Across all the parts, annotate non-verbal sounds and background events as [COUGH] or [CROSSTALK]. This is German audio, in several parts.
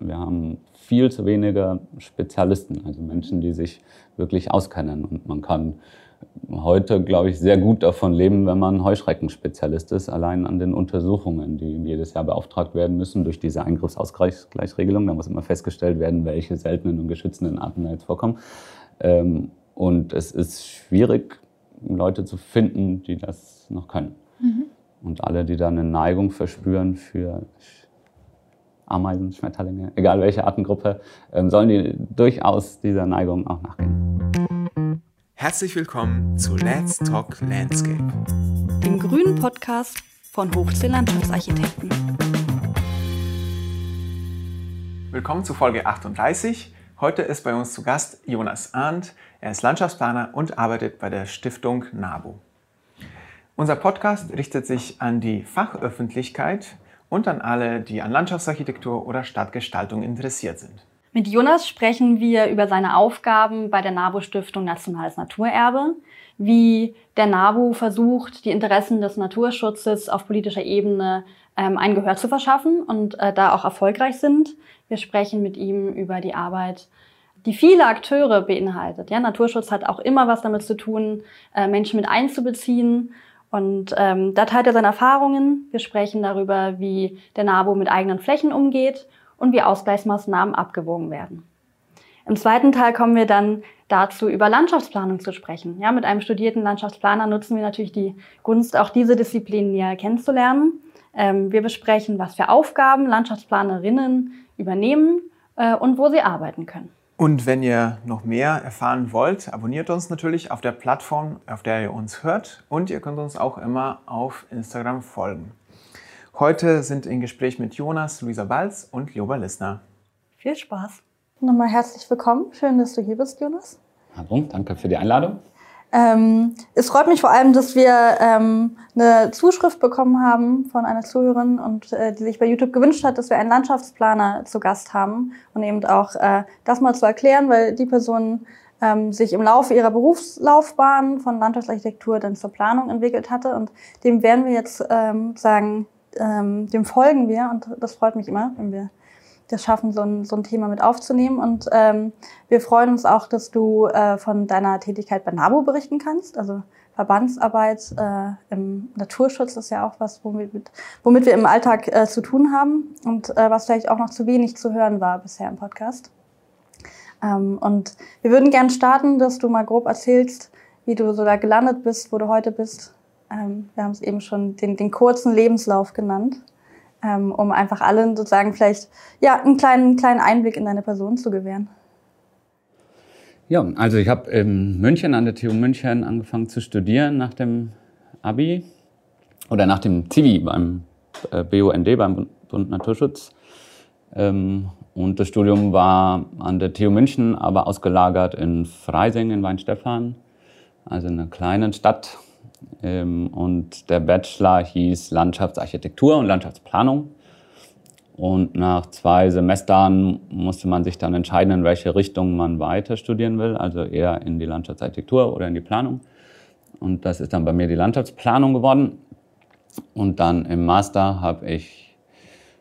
Wir haben viel zu wenige Spezialisten, also Menschen, die sich wirklich auskennen. Und man kann heute, glaube ich, sehr gut davon leben, wenn man Heuschreckenspezialist ist, allein an den Untersuchungen, die jedes Jahr beauftragt werden müssen durch diese Eingriffsausgleichsregelung. Da muss immer festgestellt werden, welche seltenen und geschützenden Arten da jetzt vorkommen. Ähm, und es ist schwierig, Leute zu finden, die das noch können. Mhm. Und alle, die da eine Neigung verspüren für Ameisen, Schmetterlinge, egal welche Artengruppe, ähm, sollen die durchaus dieser Neigung auch nachgehen. Herzlich willkommen zu Let's Talk Landscape, dem grünen Podcast von Hochsee Landschaftsarchitekten. Willkommen zu Folge 38. Heute ist bei uns zu Gast Jonas Arndt. Er ist Landschaftsplaner und arbeitet bei der Stiftung NABU. Unser Podcast richtet sich an die Fachöffentlichkeit und an alle, die an Landschaftsarchitektur oder Stadtgestaltung interessiert sind. Mit Jonas sprechen wir über seine Aufgaben bei der NABU Stiftung Nationales Naturerbe, wie der NABU versucht, die Interessen des Naturschutzes auf politischer Ebene ähm, ein Gehör zu verschaffen und äh, da auch erfolgreich sind. Wir sprechen mit ihm über die Arbeit, die viele Akteure beinhaltet. Ja, Naturschutz hat auch immer was damit zu tun, äh, Menschen mit einzubeziehen und ähm, da teilt er seine Erfahrungen. Wir sprechen darüber, wie der NABU mit eigenen Flächen umgeht und wie Ausgleichsmaßnahmen abgewogen werden. Im zweiten Teil kommen wir dann dazu, über Landschaftsplanung zu sprechen. Ja, mit einem studierten Landschaftsplaner nutzen wir natürlich die Gunst, auch diese Disziplin näher kennenzulernen. Ähm, wir besprechen, was für Aufgaben Landschaftsplanerinnen übernehmen äh, und wo sie arbeiten können. Und wenn ihr noch mehr erfahren wollt, abonniert uns natürlich auf der Plattform, auf der ihr uns hört. Und ihr könnt uns auch immer auf Instagram folgen. Heute sind im Gespräch mit Jonas, Luisa Balz und Joba Lissner. Viel Spaß. Nochmal herzlich willkommen. Schön, dass du hier bist, Jonas. Hallo, danke für die Einladung. Ähm, es freut mich vor allem, dass wir ähm, eine Zuschrift bekommen haben von einer Zuhörerin und äh, die sich bei YouTube gewünscht hat, dass wir einen Landschaftsplaner zu Gast haben und eben auch äh, das mal zu erklären, weil die Person ähm, sich im Laufe ihrer Berufslaufbahn von Landschaftsarchitektur dann zur Planung entwickelt hatte und dem werden wir jetzt ähm, sagen, ähm, dem folgen wir und das freut mich immer, wenn wir das schaffen, so ein, so ein Thema mit aufzunehmen. Und ähm, wir freuen uns auch, dass du äh, von deiner Tätigkeit bei NABU berichten kannst. Also Verbandsarbeit äh, im Naturschutz ist ja auch was, womit, womit wir im Alltag äh, zu tun haben und äh, was vielleicht auch noch zu wenig zu hören war bisher im Podcast. Ähm, und wir würden gerne starten, dass du mal grob erzählst, wie du so da gelandet bist, wo du heute bist. Ähm, wir haben es eben schon den, den kurzen Lebenslauf genannt ähm, um einfach allen sozusagen vielleicht ja, einen kleinen, kleinen Einblick in deine Person zu gewähren. Ja, also ich habe in München an der TU München angefangen zu studieren nach dem Abi oder nach dem Zivi beim äh, BUND, beim Bund Naturschutz. Ähm, und das Studium war an der TU München, aber ausgelagert in Freising in Weinstefan, also in einer kleinen Stadt und der Bachelor hieß Landschaftsarchitektur und Landschaftsplanung. Und nach zwei Semestern musste man sich dann entscheiden, in welche Richtung man weiter studieren will, also eher in die Landschaftsarchitektur oder in die Planung. Und das ist dann bei mir die Landschaftsplanung geworden. Und dann im Master habe ich,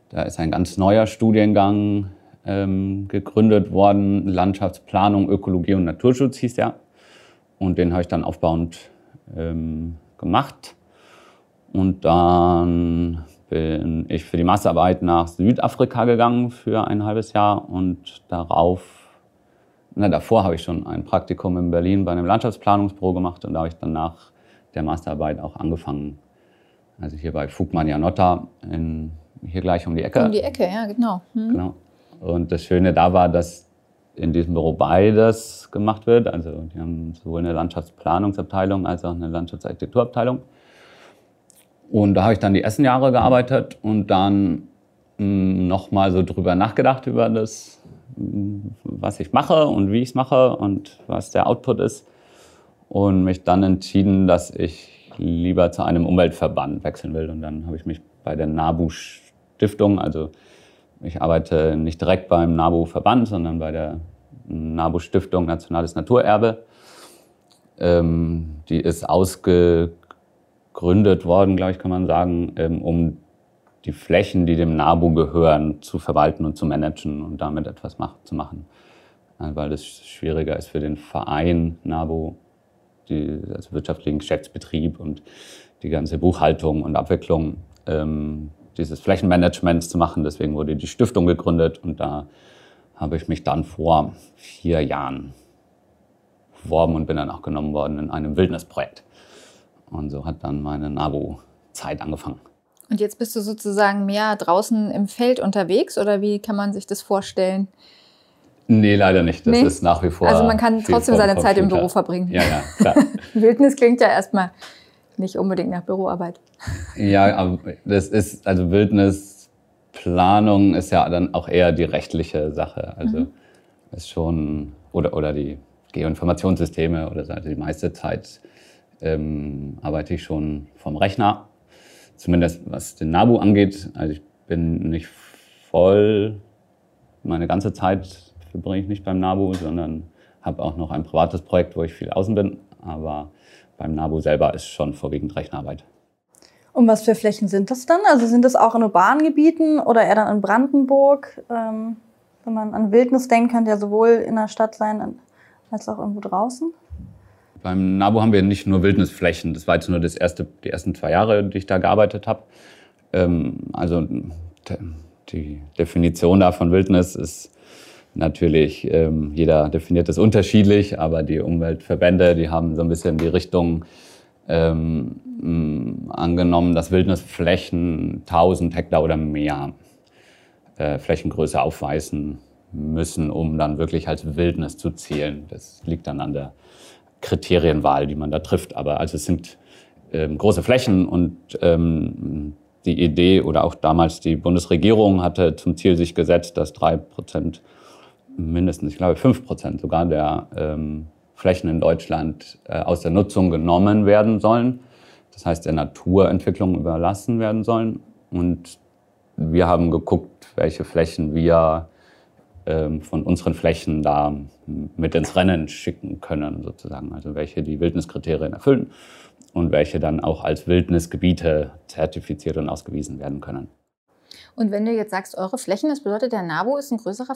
da ist ein ganz neuer Studiengang ähm, gegründet worden, Landschaftsplanung, Ökologie und Naturschutz hieß der. Und den habe ich dann aufbauend ähm, gemacht. Und dann bin ich für die Masterarbeit nach Südafrika gegangen für ein halbes Jahr und darauf, na, davor habe ich schon ein Praktikum in Berlin bei einem Landschaftsplanungsbüro gemacht und da habe ich dann nach der Masterarbeit auch angefangen. Also hier bei Fugman Janotta, in, hier gleich um die Ecke. Um die Ecke, ja, genau. Hm. Genau. Und das Schöne da war, dass in diesem Büro beides gemacht wird. Also die haben sowohl eine Landschaftsplanungsabteilung als auch eine Landschaftsarchitekturabteilung. Und da habe ich dann die ersten Jahre gearbeitet und dann hm, nochmal so drüber nachgedacht über das, hm, was ich mache und wie ich es mache und was der Output ist. Und mich dann entschieden, dass ich lieber zu einem Umweltverband wechseln will. Und dann habe ich mich bei der NABU Stiftung, also ich arbeite nicht direkt beim NABU-Verband, sondern bei der NABU-Stiftung Nationales Naturerbe. Ähm, die ist ausgegründet worden, glaube ich, kann man sagen, ähm, um die Flächen, die dem NABU gehören, zu verwalten und zu managen und damit etwas mach, zu machen. Weil es schwieriger ist für den Verein NABU, die, also wirtschaftlichen Geschäftsbetrieb und die ganze Buchhaltung und Abwicklung ähm, dieses Flächenmanagements zu machen. Deswegen wurde die Stiftung gegründet und da habe ich mich dann vor vier Jahren beworben und bin dann auch genommen worden in einem Wildnisprojekt. Und so hat dann meine NABU-Zeit angefangen. Und jetzt bist du sozusagen mehr draußen im Feld unterwegs oder wie kann man sich das vorstellen? Nee, leider nicht. Das nee. ist nach wie vor. Also man kann trotzdem seine Zeit im Büro verbringen. Ja, ja, klar. [LAUGHS] Wildnis klingt ja erstmal nicht unbedingt nach Büroarbeit. Ja, aber das ist, also Wildnisplanung ist ja dann auch eher die rechtliche Sache. Also mhm. ist schon, oder, oder die Geoinformationssysteme oder so. Also die meiste Zeit ähm, arbeite ich schon vom Rechner zumindest was den NABU angeht, also ich bin nicht voll, meine ganze Zeit verbringe ich nicht beim NABU, sondern habe auch noch ein privates Projekt, wo ich viel außen bin. Aber beim NABU selber ist schon vorwiegend Rechenarbeit. Und was für Flächen sind das dann? Also sind das auch in urbanen Gebieten oder eher dann in Brandenburg? Ähm, wenn man an Wildnis denkt, könnte ja sowohl in der Stadt sein als auch irgendwo draußen. Beim NABU haben wir nicht nur Wildnisflächen. Das war jetzt nur das erste, die ersten zwei Jahre, die ich da gearbeitet habe. Ähm, also die Definition da von Wildnis ist natürlich, ähm, jeder definiert das unterschiedlich, aber die Umweltverbände, die haben so ein bisschen die Richtung ähm, angenommen, dass Wildnisflächen 1000 Hektar oder mehr äh, Flächengröße aufweisen müssen, um dann wirklich als Wildnis zu zählen. Das liegt dann an der Kriterienwahl, die man da trifft. Aber also es sind ähm, große Flächen und ähm, die Idee oder auch damals die Bundesregierung hatte zum Ziel sich gesetzt, dass drei Prozent mindestens, ich glaube fünf Prozent sogar der ähm, Flächen in Deutschland äh, aus der Nutzung genommen werden sollen. Das heißt, der Naturentwicklung überlassen werden sollen. Und wir haben geguckt, welche Flächen wir ähm, von unseren Flächen da mit ins Rennen schicken können, sozusagen. Also welche die Wildniskriterien erfüllen und welche dann auch als Wildnisgebiete zertifiziert und ausgewiesen werden können. Und wenn du jetzt sagst, eure Flächen, das bedeutet, der NABU ist ein größerer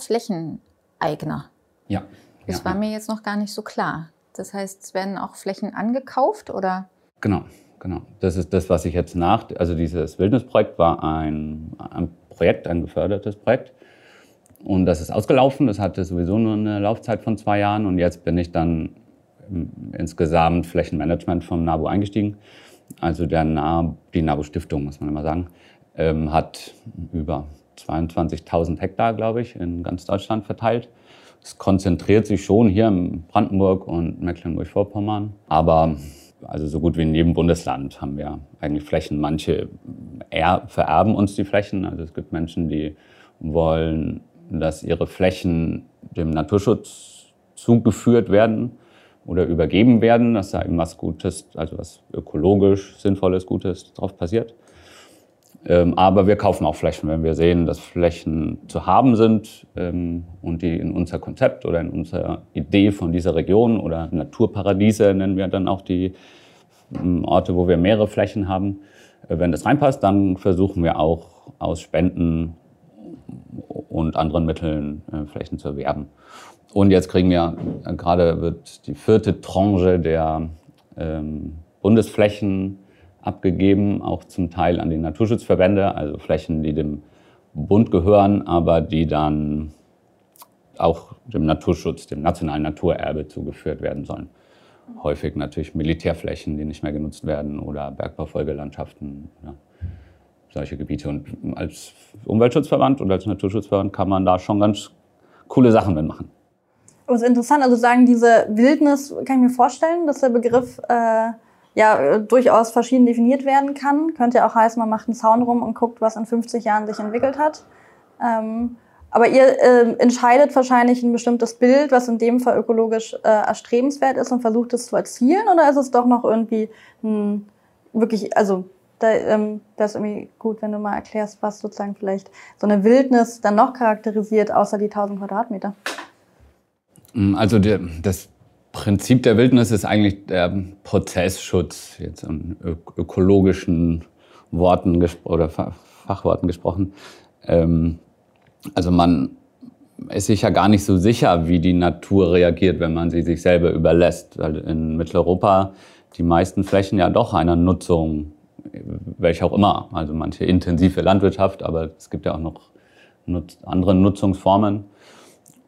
Flächeneigner. Ja. Das ja, war mir jetzt noch gar nicht so klar. Das heißt, es werden auch Flächen angekauft oder? Genau, genau. Das ist das, was ich jetzt nach, also dieses Wildnisprojekt war ein, ein Projekt, ein gefördertes Projekt und das ist ausgelaufen. Das hatte sowieso nur eine Laufzeit von zwei Jahren. Und jetzt bin ich dann insgesamt Flächenmanagement vom NABU eingestiegen. Also der NAB, die NABU-Stiftung, muss man immer sagen, ähm, hat über 22.000 Hektar, glaube ich, in ganz Deutschland verteilt. Es konzentriert sich schon hier in Brandenburg und Mecklenburg-Vorpommern. Aber also so gut wie in jedem Bundesland haben wir eigentlich Flächen. Manche vererben uns die Flächen. Also es gibt Menschen, die wollen dass ihre Flächen dem Naturschutz zugeführt werden oder übergeben werden, dass da eben was Gutes, also was ökologisch Sinnvolles, Gutes drauf passiert. Ähm, aber wir kaufen auch Flächen, wenn wir sehen, dass Flächen zu haben sind ähm, und die in unser Konzept oder in unserer Idee von dieser Region oder Naturparadiese nennen wir dann auch die ähm, Orte, wo wir mehrere Flächen haben. Äh, wenn das reinpasst, dann versuchen wir auch aus Spenden und anderen Mitteln äh, Flächen zu erwerben. Und jetzt kriegen wir, äh, gerade wird die vierte Tranche der Bundesflächen abgegeben, auch zum Teil an die Naturschutzverbände, also Flächen, die dem Bund gehören, aber die dann auch dem Naturschutz, dem nationalen Naturerbe zugeführt werden sollen. Häufig natürlich Militärflächen, die nicht mehr genutzt werden oder Bergbaufolgelandschaften. Ja solche Gebiete. Und als Umweltschutzverband und als Naturschutzverband kann man da schon ganz coole Sachen mitmachen. Das ist interessant, also sagen, diese Wildnis, kann ich mir vorstellen, dass der Begriff äh, ja durchaus verschieden definiert werden kann. Könnte ja auch heißen, man macht einen Zaun rum und guckt, was in 50 Jahren sich entwickelt hat. Ähm, aber ihr äh, entscheidet wahrscheinlich ein bestimmtes Bild, was in dem Fall ökologisch äh, erstrebenswert ist und versucht es zu erzielen, oder ist es doch noch irgendwie ein, wirklich, also da ähm, wäre es irgendwie gut, wenn du mal erklärst, was sozusagen vielleicht so eine Wildnis dann noch charakterisiert, außer die 1000 Quadratmeter. Also der, das Prinzip der Wildnis ist eigentlich der Prozessschutz, jetzt in ökologischen Worten oder Fachworten gesprochen. Ähm, also man ist sich ja gar nicht so sicher, wie die Natur reagiert, wenn man sie sich selber überlässt. Weil in Mitteleuropa die meisten Flächen ja doch einer Nutzung, welche auch immer, also manche intensive Landwirtschaft, aber es gibt ja auch noch andere Nutzungsformen.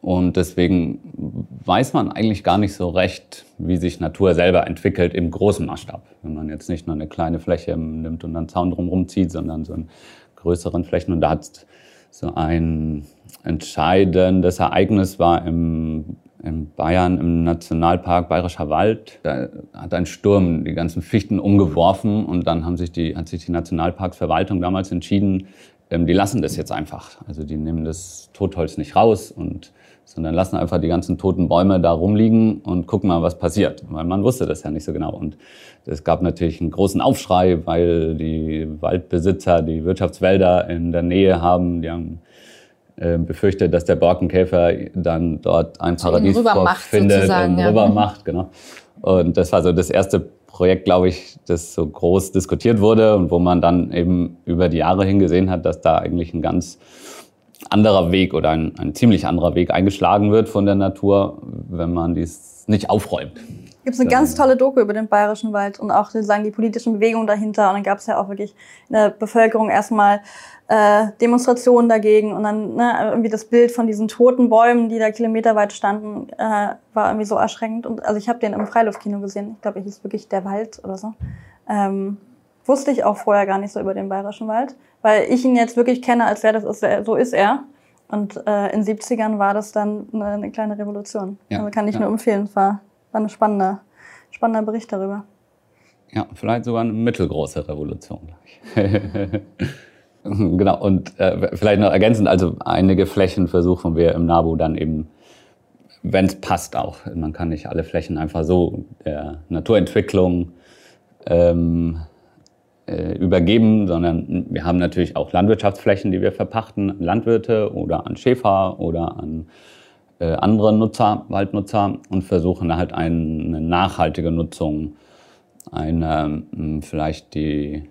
Und deswegen weiß man eigentlich gar nicht so recht, wie sich Natur selber entwickelt im großen Maßstab. Wenn man jetzt nicht nur eine kleine Fläche nimmt und einen Zaun drumherum zieht, sondern so einen größeren Flächen. Und da hat so ein entscheidendes Ereignis war im, in Bayern im Nationalpark Bayerischer Wald. Da hat ein Sturm die ganzen Fichten umgeworfen und dann haben sich die, hat sich die Nationalparksverwaltung damals entschieden, ähm, die lassen das jetzt einfach. Also die nehmen das Totholz nicht raus und sondern lassen einfach die ganzen toten Bäume da rumliegen und gucken mal, was passiert. Weil man wusste das ja nicht so genau. Und es gab natürlich einen großen Aufschrei, weil die Waldbesitzer die Wirtschaftswälder in der Nähe haben. Die haben äh, befürchtet, dass der Borkenkäfer dann dort ein Paradies findet und rüber ja. macht. Genau. Und das war so das erste Projekt, glaube ich, das so groß diskutiert wurde und wo man dann eben über die Jahre hingesehen hat, dass da eigentlich ein ganz anderer Weg oder ein, ein ziemlich anderer Weg eingeschlagen wird von der Natur, wenn man dies nicht aufräumt. Gibt es eine ganz tolle Doku über den Bayerischen Wald und auch sozusagen die politischen Bewegungen dahinter. Und dann gab es ja auch wirklich in der Bevölkerung erstmal äh, Demonstrationen dagegen und dann ne, irgendwie das Bild von diesen toten Bäumen, die da kilometerweit standen, äh, war irgendwie so erschreckend. Und also ich habe den im Freiluftkino gesehen. Ich glaube, ich hieß wirklich der Wald oder so. Ähm, wusste ich auch vorher gar nicht so über den Bayerischen Wald weil ich ihn jetzt wirklich kenne, als wäre das ist, so ist er. Und äh, in 70ern war das dann eine, eine kleine Revolution. Ja, also kann ich ja. nur empfehlen. Es war, war ein spannender, spannender Bericht darüber. Ja, vielleicht sogar eine mittelgroße Revolution, [LAUGHS] genau, und äh, vielleicht noch ergänzend, also einige Flächen versuchen wir im NABU dann eben, wenn es passt auch. Man kann nicht alle Flächen einfach so der Naturentwicklung ähm, äh, übergeben, sondern wir haben natürlich auch Landwirtschaftsflächen, die wir verpachten an Landwirte oder an Schäfer oder an äh, andere Nutzer, Waldnutzer und versuchen halt eine nachhaltige Nutzung, eine hm, vielleicht die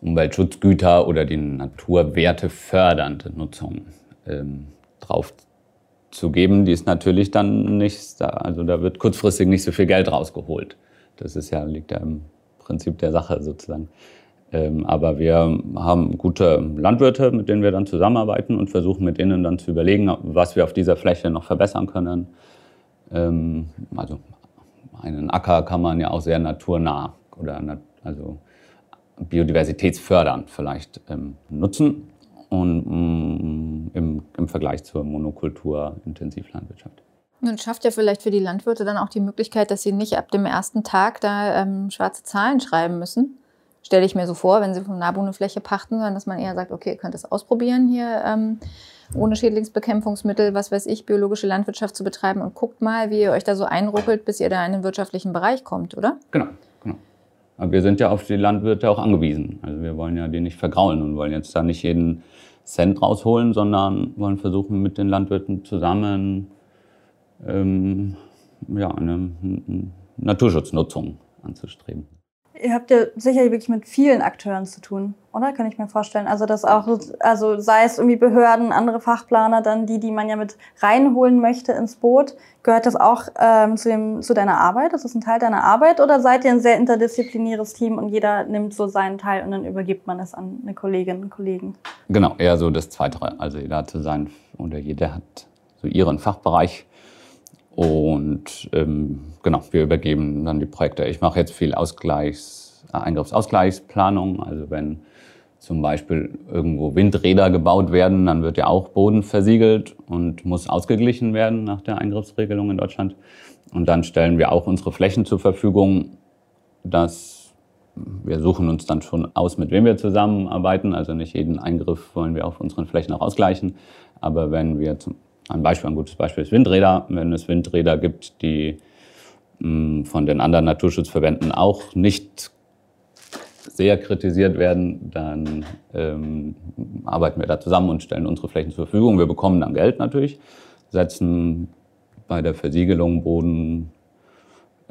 Umweltschutzgüter oder die Naturwerte fördernde Nutzung ähm, drauf zu geben, die ist natürlich dann nicht, also da wird kurzfristig nicht so viel Geld rausgeholt. Das ist ja, liegt ja im Prinzip der Sache sozusagen. Ähm, aber wir haben gute Landwirte, mit denen wir dann zusammenarbeiten und versuchen mit denen dann zu überlegen, was wir auf dieser Fläche noch verbessern können. Ähm, also einen Acker kann man ja auch sehr naturnah oder nat also biodiversitätsfördernd vielleicht ähm, nutzen und mm, im, im Vergleich zur Monokultur Intensivlandwirtschaft. Und schafft ja vielleicht für die Landwirte dann auch die Möglichkeit, dass sie nicht ab dem ersten Tag da ähm, schwarze Zahlen schreiben müssen. Stelle ich mir so vor, wenn sie vom NABU eine Fläche pachten, sondern dass man eher sagt, okay, ihr könnt das ausprobieren hier ähm, ohne Schädlingsbekämpfungsmittel, was weiß ich, biologische Landwirtschaft zu betreiben und guckt mal, wie ihr euch da so einruckelt, bis ihr da in den wirtschaftlichen Bereich kommt, oder? Genau, genau. Aber wir sind ja auf die Landwirte auch angewiesen. Also wir wollen ja die nicht vergraulen und wollen jetzt da nicht jeden Cent rausholen, sondern wollen versuchen, mit den Landwirten zusammen ähm, ja, eine Naturschutznutzung anzustreben. Ihr habt ja sicherlich wirklich mit vielen Akteuren zu tun, oder? Kann ich mir vorstellen. Also das auch, also sei es irgendwie Behörden, andere Fachplaner, dann die, die man ja mit reinholen möchte ins Boot. Gehört das auch ähm, zu, dem, zu deiner Arbeit? Ist das ein Teil deiner Arbeit? Oder seid ihr ein sehr interdisziplinäres Team und jeder nimmt so seinen Teil und dann übergibt man es an eine Kollegin und Kollegen? Genau, eher so das Zweite. Also jeder hat sein, oder jeder hat so ihren Fachbereich und ähm, genau, wir übergeben dann die Projekte. Ich mache jetzt viel Ausgleichs, äh, Eingriffsausgleichsplanung. Also wenn zum Beispiel irgendwo Windräder gebaut werden, dann wird ja auch Boden versiegelt und muss ausgeglichen werden nach der Eingriffsregelung in Deutschland. Und dann stellen wir auch unsere Flächen zur Verfügung, dass wir suchen uns dann schon aus, mit wem wir zusammenarbeiten. Also nicht jeden Eingriff wollen wir auf unseren Flächen auch ausgleichen. Aber wenn wir zum ein Beispiel, ein gutes Beispiel ist Windräder. Wenn es Windräder gibt, die mh, mm, von den anderen Naturschutzverbänden auch nicht sehr kritisiert werden, dann ähm, arbeiten wir da zusammen und stellen unsere Flächen zur Verfügung. Wir bekommen dann Geld natürlich, setzen bei der Versiegelung Boden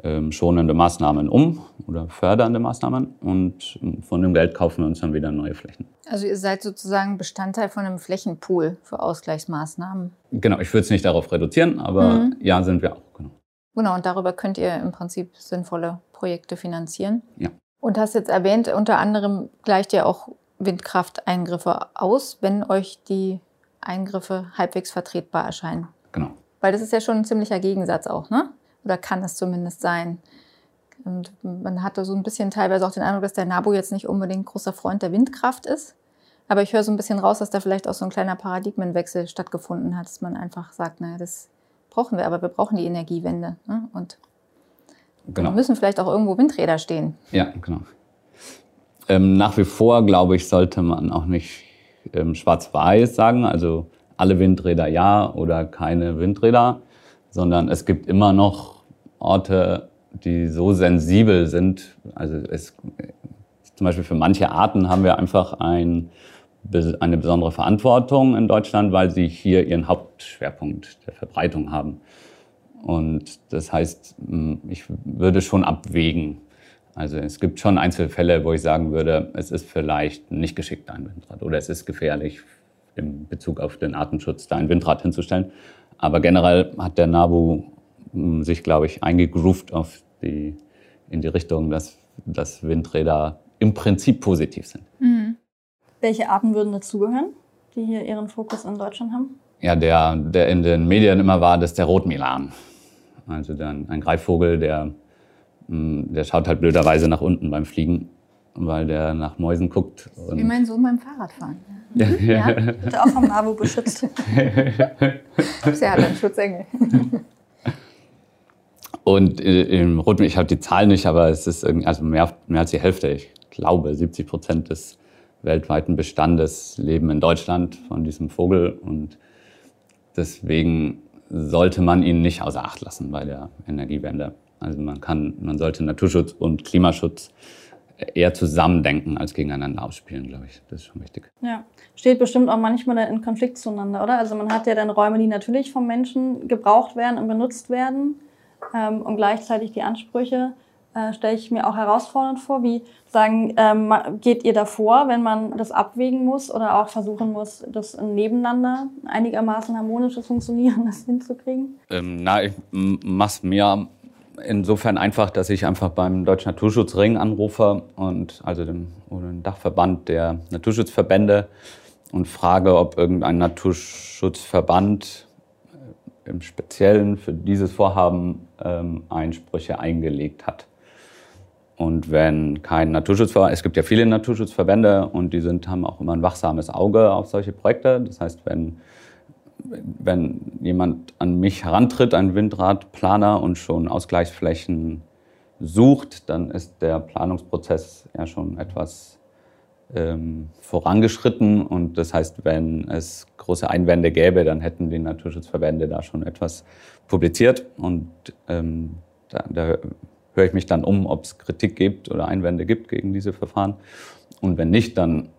ähm, schonende Maßnahmen um oder fördernde Maßnahmen und von dem Geld kaufen wir uns dann wieder neue Flächen. Also ihr seid sozusagen Bestandteil von einem Flächenpool für Ausgleichsmaßnahmen. Genau, ich würde es nicht darauf reduzieren, aber mhm. ja, sind wir auch. Genau. genau, und darüber könnt ihr im Prinzip sinnvolle Projekte finanzieren. Ja. Und hast jetzt erwähnt, unter anderem gleicht ihr auch Windkrafteingriffe aus, wenn euch die Eingriffe halbwegs vertretbar erscheinen. Genau. Weil das ist ja schon ein ziemlicher Gegensatz auch, ne? Oder kann es zumindest sein. Und man hatte so ein bisschen teilweise auch den Eindruck, dass der NABU jetzt nicht unbedingt großer Freund der Windkraft ist. Aber ich höre so ein bisschen raus, dass da vielleicht auch so ein kleiner Paradigmenwechsel stattgefunden hat, dass man einfach sagt, naja, das brauchen wir, aber wir brauchen die Energiewende. Ne? Und genau. müssen vielleicht auch irgendwo Windräder stehen. Ja, genau. Ähm, nach wie vor, glaube ich, sollte man auch nicht ähm, schwarz-weiß sagen, also alle Windräder ja oder keine Windräder, sondern es gibt immer noch Orte, die so sensibel sind. Also es, zum Beispiel für manche Arten haben wir einfach ein, eine besondere Verantwortung in Deutschland, weil sie hier ihren Hauptschwerpunkt der Verbreitung haben. Und das heißt, ich würde schon abwägen, also es gibt schon Einzelfälle, wo ich sagen würde, es ist vielleicht nicht geschickt, ein Windrad oder es ist gefährlich in Bezug auf den Artenschutz, da ein Windrad hinzustellen. Aber generell hat der NABU sich, glaube ich, eingegroovt auf die, in die Richtung, dass, dass Windräder im Prinzip positiv sind. Mhm. Welche Arten würden dazugehören, die hier ihren Fokus in Deutschland haben? Ja, der, der in den Medien immer war, das ist der Rotmilan. Also dann ein Greifvogel, der hm, der schaut halt blöderweise nach unten beim Fliegen, weil der nach Mäusen guckt. Wie mein Sohn beim Fahrradfahren. Ja. Wird auch vom NABU beschützt. er hat einen Schutzengel. [LAUGHS] Und im Rotmilan, ich habe die Zahl nicht, aber es ist also mehr, mehr als die Hälfte, ich glaube 70 Prozent des weltweiten Bestandes leben in Deutschland von diesem Vogel. Und deswegen sollte man ihn nicht außer Acht lassen bei der Energiewende. Also man kann, man sollte Naturschutz und Klimaschutz eher zusammendenken als gegeneinander ausspielen, glaube ich. Das ist schon wichtig. Ja, steht bestimmt auch manchmal in Konflikt zueinander, oder? Also man hat ja dann Räume, die natürlich vom Menschen gebraucht werden und benutzt werden ähm, und gleichzeitig die Ansprüche äh, stelle ich mir auch herausfordernd vor. Wie sagen, ähm, geht ihr davor, wenn man das abwägen muss oder auch versuchen muss, das nebeneinander einigermaßen harmonisches Funktionieren [LAUGHS] das hinzukriegen? Ähm, na, ich mach's mir insofern einfach, dass ich einfach beim Deutschen Naturschutzring anrufe und also dem, dem Dachverband der Naturschutzverbände und frage, ob irgendein Naturschutzverband im Speziellen für dieses Vorhaben ähm, Einsprüche eingelegt hat. Und wenn kein Naturschutzverband, es gibt ja viele Naturschutzverbände und die sind, haben auch immer ein wachsames Auge auf solche Projekte. Das heißt, wenn wenn jemand an mich herantritt, ein Windradplaner, und schon Ausgleichsflächen sucht, dann ist der Planungsprozess ja schon etwas ähm, vorangeschritten. Und das heißt, wenn es große Einwände gäbe, dann hätten die Naturschutzverbände da schon etwas publiziert. Und ähm, da, da höre ich mich dann um, ob es Kritik gibt oder Einwände gibt gegen diese Verfahren. Und wenn nicht, dann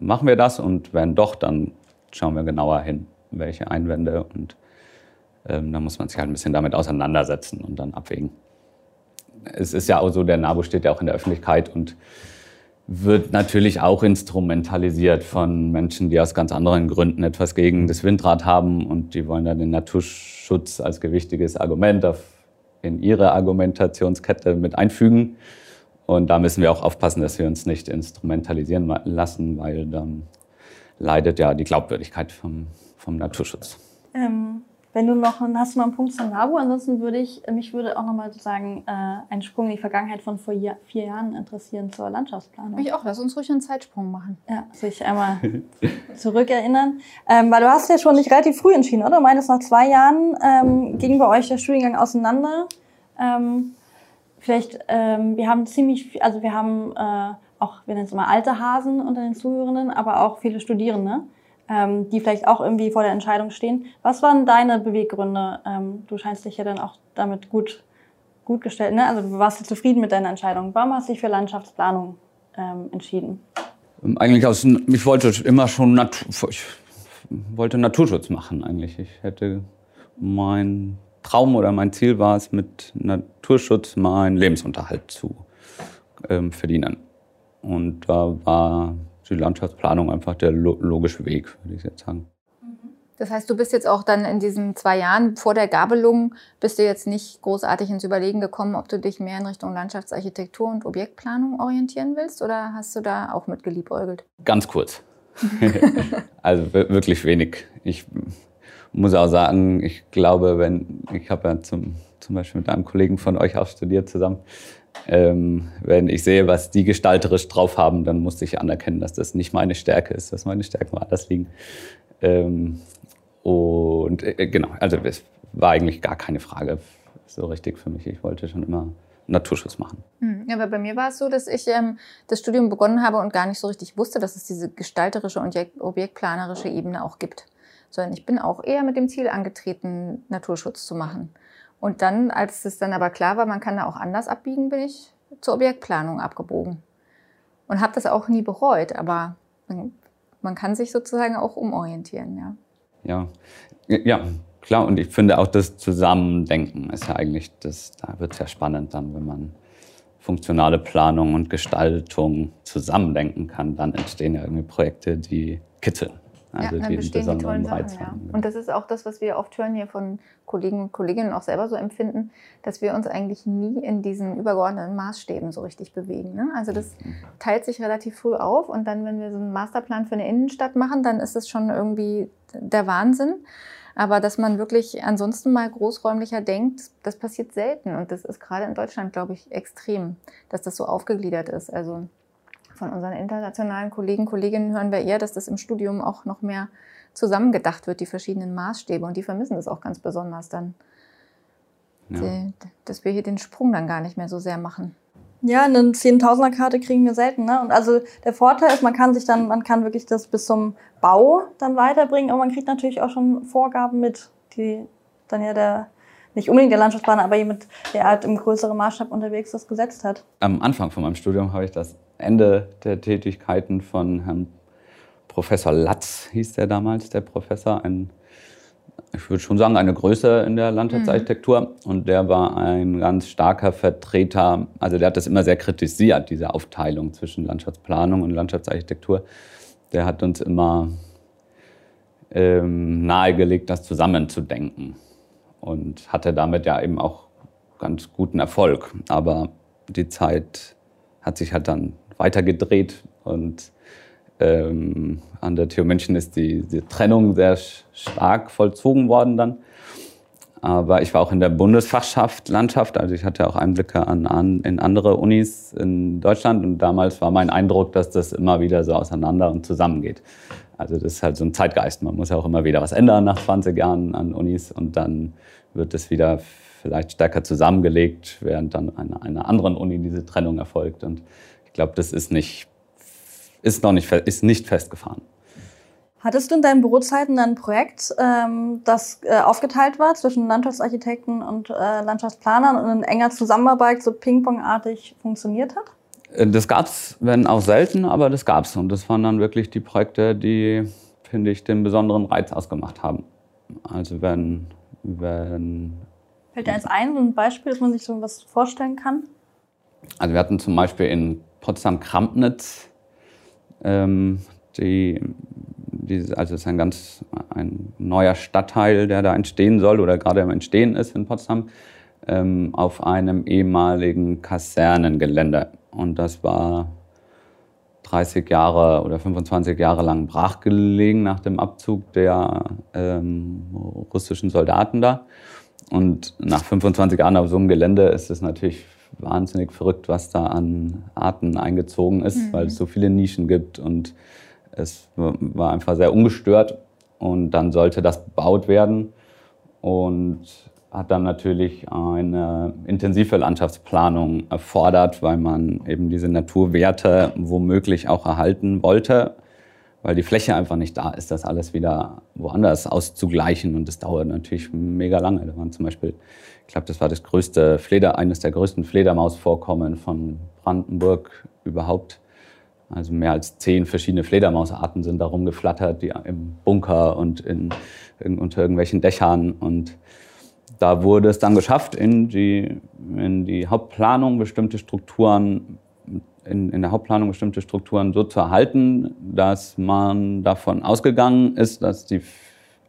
machen wir das und wenn doch, dann schauen wir genauer hin, welche Einwände und ähm, da muss man sich halt ein bisschen damit auseinandersetzen und dann abwägen. Es ist ja auch so, der NABU steht ja auch in der Öffentlichkeit und wird natürlich auch instrumentalisiert von Menschen, die aus ganz anderen Gründen etwas gegen das Windrad haben und die wollen dann den Naturschutz als gewichtiges Argument in ihre Argumentationskette mit einfügen. Und da müssen wir auch aufpassen, dass wir uns nicht instrumentalisieren lassen, weil dann leidet ja die Glaubwürdigkeit vom, vom Naturschutz. Ähm, wenn du noch, hast du noch einen Punkt zum NABU? Ansonsten würde ich, mich würde auch nochmal sozusagen äh, einen Sprung in die Vergangenheit von vor vier Jahren interessieren zur Landschaftsplanung. Ich auch, lass uns ruhig einen Zeitsprung machen. Ja, sich einmal zurückerinnern. Ähm, weil du hast ja schon nicht relativ früh entschieden, oder? Du meintest, nach zwei Jahren ähm, ging bei euch der Studiengang auseinander. Ähm, vielleicht, ähm, wir haben ziemlich, also wir haben äh, auch, wir nennen es mal alte Hasen unter den Zuhörenden, aber auch viele Studierende, ähm, die vielleicht auch irgendwie vor der Entscheidung stehen. Was waren deine Beweggründe? Ähm, du scheinst dich ja dann auch damit gut, gut gestellt, ne? Also du warst zufrieden mit deiner Entscheidung. Warum hast du dich für Landschaftsplanung ähm, entschieden? Ähm, eigentlich aus, ich wollte immer schon Natur, ich wollte Naturschutz machen eigentlich. Ich hätte mein Traum oder mein Ziel war es, mit Naturschutz meinen Lebensunterhalt zu ähm, verdienen. Und da war die Landschaftsplanung einfach der lo logische Weg, würde ich jetzt sagen. Das heißt, du bist jetzt auch dann in diesen zwei Jahren vor der Gabelung, bist du jetzt nicht großartig ins Überlegen gekommen, ob du dich mehr in Richtung Landschaftsarchitektur und Objektplanung orientieren willst oder hast du da auch mit geliebäugelt? Ganz kurz. [LAUGHS] also wirklich wenig. Ich muss auch sagen, ich glaube, wenn, ich habe ja zum, zum Beispiel mit einem Kollegen von euch auch studiert zusammen, ähm, wenn ich sehe, was die gestalterisch drauf haben, dann muss ich anerkennen, dass das nicht meine Stärke ist, dass meine Stärken woanders liegen. Ähm, und äh, genau, also es war eigentlich gar keine Frage so richtig für mich. Ich wollte schon immer Naturschutz machen. Hm, ja, aber bei mir war es so, dass ich ähm, das Studium begonnen habe und gar nicht so richtig wusste, dass es diese gestalterische und objektplanerische Ebene auch gibt. Sondern ich bin auch eher mit dem Ziel angetreten, Naturschutz zu machen. Und dann, als es dann aber klar war, man kann da auch anders abbiegen, bin ich zur Objektplanung abgebogen. Und habe das auch nie bereut, aber man kann sich sozusagen auch umorientieren, ja ja. Ja, klar. Und ich finde auch das Zusammendenken ist ja eigentlich, das, da wird es ja spannend dann, wenn man funktionale Planung und Gestaltung zusammendenken kann, dann entstehen ja irgendwie Projekte, die kitzeln. Also ja, dann bestehen die tollen Sachen, ja. Und das ist auch das, was wir oft hören hier von Kollegen und Kolleginnen auch selber so empfinden, dass wir uns eigentlich nie in diesen übergeordneten Maßstäben so richtig bewegen. Ne? Also das mhm. teilt sich relativ früh auf und dann, wenn wir so einen Masterplan für eine Innenstadt machen, dann ist es schon irgendwie der Wahnsinn. Aber dass man wirklich ansonsten mal großräumlicher denkt, das passiert selten. Und das ist gerade in Deutschland, glaube ich, extrem, dass das so aufgegliedert ist. Also von unseren internationalen Kollegen, Kolleginnen hören wir eher, dass das im Studium auch noch mehr zusammengedacht wird, die verschiedenen Maßstäbe. Und die vermissen das auch ganz besonders dann. Ja. Die, dass wir hier den Sprung dann gar nicht mehr so sehr machen. Ja, eine Zehntausender-Karte kriegen wir selten. Ne? Und also der Vorteil ist, man kann sich dann, man kann wirklich das bis zum Bau dann weiterbringen, aber man kriegt natürlich auch schon Vorgaben mit, die dann ja der nicht unbedingt der Landschaftsplaner, aber jemand, der halt im größeren Maßstab unterwegs das gesetzt hat. Am Anfang von meinem Studium habe ich das Ende der Tätigkeiten von Herrn Professor Latz, hieß der damals, der Professor, ein, ich würde schon sagen, eine Größe in der Landschaftsarchitektur. Mhm. Und der war ein ganz starker Vertreter, also der hat das immer sehr kritisiert, diese Aufteilung zwischen Landschaftsplanung und Landschaftsarchitektur. Der hat uns immer ähm, nahegelegt, das zusammenzudenken. Und hatte damit ja eben auch ganz guten Erfolg. Aber die Zeit hat sich halt dann weitergedreht und ähm, an der TU München ist die, die, Trennung sehr stark vollzogen worden dann. Aber ich war auch in der Bundesfachschaft Landschaft, also ich hatte auch Einblicke an, an, in andere Unis in Deutschland und damals war mein Eindruck, dass das immer wieder so auseinander und zusammengeht. Also das ist halt so ein Zeitgeist. Man muss ja auch immer wieder was ändern nach 20 Jahren an Unis und dann wird es wieder vielleicht stärker zusammengelegt, während dann an einer anderen Uni diese Trennung erfolgt. Und glaube, das ist nicht, ist noch nicht, ist nicht festgefahren. Hattest du in deinen Bürozeiten ein Projekt, ähm, das äh, aufgeteilt war zwischen Landschaftsarchitekten und äh, Landschaftsplanern und in enger Zusammenarbeit so pingpongartig funktioniert hat? Äh, das gab es, wenn auch selten, aber das gab es. Und das waren dann wirklich die Projekte, die, finde ich, den besonderen Reiz ausgemacht haben. Also wenn, wenn Fällt dir eins ein, so ein Beispiel, dass man sich so was vorstellen kann? Also wir hatten zum Beispiel in Potsdam-Krampnitz, ähm, die, die, also es ist ein ganz ein neuer Stadtteil, der da entstehen soll oder gerade im Entstehen ist in Potsdam, ähm, auf einem ehemaligen Kasernengelände. Und das war 30 Jahre oder 25 Jahre lang brachgelegen nach dem Abzug der ähm, russischen Soldaten da. Und nach 25 Jahren auf so einem Gelände ist es natürlich wahnsinnig verrückt, was da an Arten eingezogen ist, mhm. weil es so viele Nischen gibt und es war einfach sehr ungestört. Und dann sollte das bebaut werden und hat dann natürlich eine intensive Landschaftsplanung erfordert, weil man eben diese Naturwerte womöglich auch erhalten wollte weil die Fläche einfach nicht da ist, das alles wieder woanders auszugleichen. Und das dauert natürlich mega lange. Da waren zum Beispiel, ich glaube, das war das größte Fleder, eines der größten Fledermausvorkommen von Brandenburg überhaupt. Also mehr als zehn verschiedene Fledermausarten sind da rumgeflattert, die im Bunker und in, in, unter irgendwelchen Dächern. Und da wurde es dann geschafft, in die, in die Hauptplanung bestimmte Strukturen, in, in der Hauptplanung bestimmte Strukturen so zu erhalten, dass man davon ausgegangen ist, dass die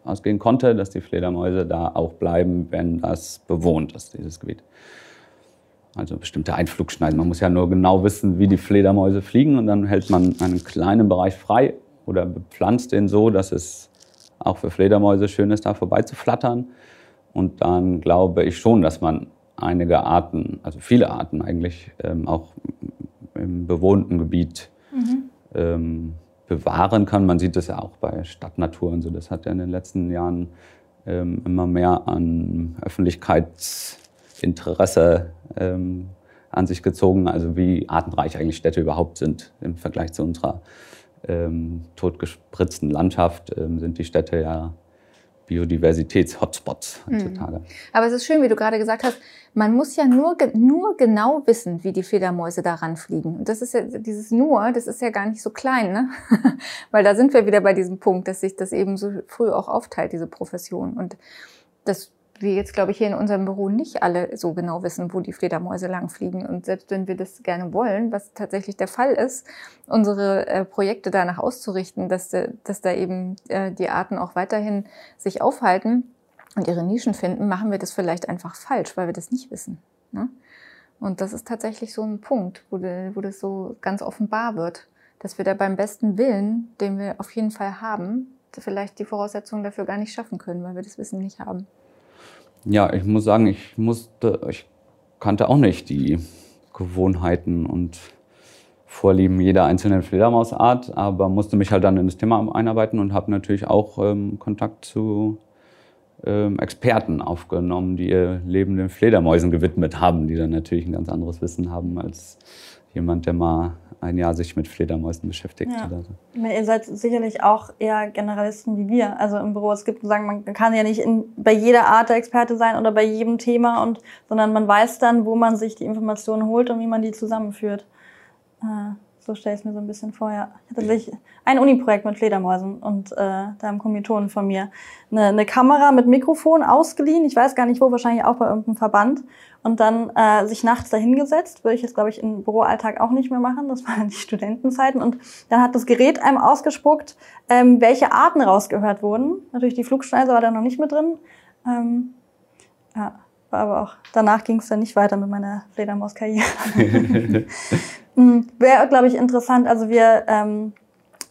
ausgehen konnte, dass die Fledermäuse da auch bleiben, wenn das bewohnt ist, dieses Gebiet. Also bestimmte Einflugschneiden. Man muss ja nur genau wissen, wie die Fledermäuse fliegen und dann hält man einen kleinen Bereich frei oder bepflanzt den so, dass es auch für Fledermäuse schön ist, da vorbeizuflattern. Und dann glaube ich schon, dass man einige Arten, also viele Arten eigentlich, ähm, auch im bewohnten Gebiet mhm. ähm, bewahren kann. Man sieht das ja auch bei Stadtnatur und so. Das hat ja in den letzten Jahren ähm, immer mehr an Öffentlichkeitsinteresse ähm, an sich gezogen. Also wie artenreich eigentlich Städte überhaupt sind im Vergleich zu unserer ähm, totgespritzten Landschaft ähm, sind die Städte ja Biodiversitäts-Hotspots heutzutage. Mhm. Aber es ist schön, wie du gerade gesagt hast, man muss ja nur, nur genau wissen, wie die Fledermäuse daran fliegen. Und das ist ja dieses nur, das ist ja gar nicht so klein, ne? [LAUGHS] Weil da sind wir wieder bei diesem Punkt, dass sich das eben so früh auch aufteilt, diese Profession. Und das wir jetzt, glaube ich, hier in unserem Büro nicht alle so genau wissen, wo die Fledermäuse langfliegen. Und selbst wenn wir das gerne wollen, was tatsächlich der Fall ist, unsere äh, Projekte danach auszurichten, dass, dass da eben äh, die Arten auch weiterhin sich aufhalten und ihre Nischen finden, machen wir das vielleicht einfach falsch, weil wir das nicht wissen. Ne? Und das ist tatsächlich so ein Punkt, wo, de, wo das so ganz offenbar wird, dass wir da beim besten Willen, den wir auf jeden Fall haben, vielleicht die Voraussetzungen dafür gar nicht schaffen können, weil wir das Wissen nicht haben. Ja, ich muss sagen, ich musste, ich kannte auch nicht die Gewohnheiten und Vorlieben jeder einzelnen Fledermausart, aber musste mich halt dann in das Thema einarbeiten und habe natürlich auch ähm, Kontakt zu ähm, Experten aufgenommen, die ihr Leben den Fledermäusen gewidmet haben, die dann natürlich ein ganz anderes Wissen haben als jemand, der mal ein Jahr sich mit Fledermäusen beschäftigt. Ja. Oder so. Ihr seid sicherlich auch eher Generalisten wie wir. Also im Büro, es gibt sagen, man kann ja nicht in, bei jeder Art der Experte sein oder bei jedem Thema, und, sondern man weiß dann, wo man sich die Informationen holt und wie man die zusammenführt. Äh, so stelle ich es mir so ein bisschen vor. Ja. Ich hatte tatsächlich ein Uni-Projekt mit Fledermäusen und äh, da haben Kommilitonen von mir eine, eine Kamera mit Mikrofon ausgeliehen. Ich weiß gar nicht wo, wahrscheinlich auch bei irgendeinem Verband. Und dann äh, sich nachts dahingesetzt. Würde ich jetzt, glaube ich, im Büroalltag auch nicht mehr machen. Das [LAUGHS] waren die Studentenzeiten. Und dann hat das Gerät einem ausgespuckt, ähm, welche Arten rausgehört wurden. Natürlich die Flugschneise war da noch nicht mit drin. Ähm, ja, aber auch danach ging es dann nicht weiter mit meiner Fledermauskarriere. [LAUGHS] [LAUGHS] Hm, Wäre, glaube ich, interessant. Also wir ähm,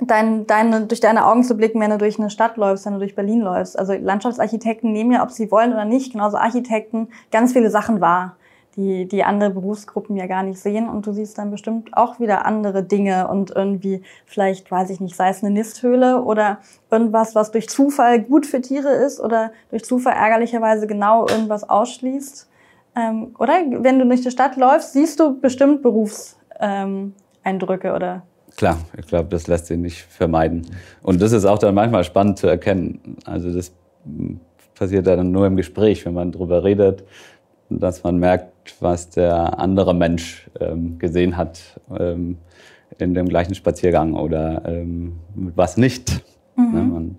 dein, deine, durch deine Augen zu blicken, wenn du durch eine Stadt läufst, wenn du durch Berlin läufst. Also Landschaftsarchitekten nehmen ja, ob sie wollen oder nicht, genauso Architekten, ganz viele Sachen wahr, die, die andere Berufsgruppen ja gar nicht sehen. Und du siehst dann bestimmt auch wieder andere Dinge und irgendwie vielleicht, weiß ich nicht, sei es eine Nisthöhle oder irgendwas, was durch Zufall gut für Tiere ist oder durch Zufall ärgerlicherweise genau irgendwas ausschließt. Ähm, oder wenn du durch die Stadt läufst, siehst du bestimmt Berufseindrücke ähm, oder Klar, ich glaube, das lässt sich nicht vermeiden. Und das ist auch dann manchmal spannend zu erkennen. Also das passiert dann nur im Gespräch, wenn man darüber redet, dass man merkt, was der andere Mensch ähm, gesehen hat ähm, in dem gleichen Spaziergang oder ähm, was nicht. Mhm. Ne, man,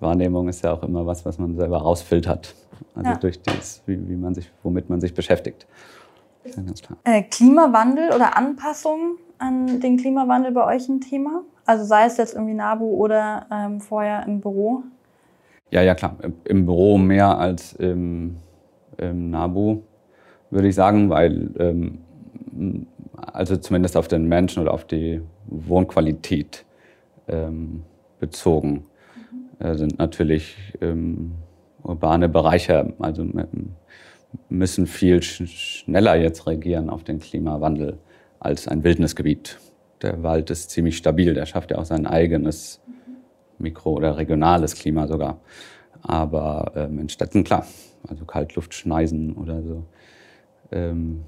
Wahrnehmung ist ja auch immer was, was man selber rausfiltert. Also ja. durch das, wie, wie, man sich, womit man sich beschäftigt. Äh, Klimawandel oder Anpassung an den Klimawandel bei euch ein Thema? Also sei es jetzt irgendwie NABU oder ähm, vorher im Büro? Ja, ja, klar. Im Büro mehr als im, im NABU, würde ich sagen, weil, ähm, also zumindest auf den Menschen oder auf die Wohnqualität ähm, bezogen, mhm. sind natürlich ähm, urbane Bereiche, also müssen viel schneller jetzt reagieren auf den Klimawandel als ein Wildnisgebiet. Der Wald ist ziemlich stabil, der schafft ja auch sein eigenes Mikro- oder regionales Klima sogar. Aber ähm, in Städten, klar, also Kaltluftschneisen oder so, ähm,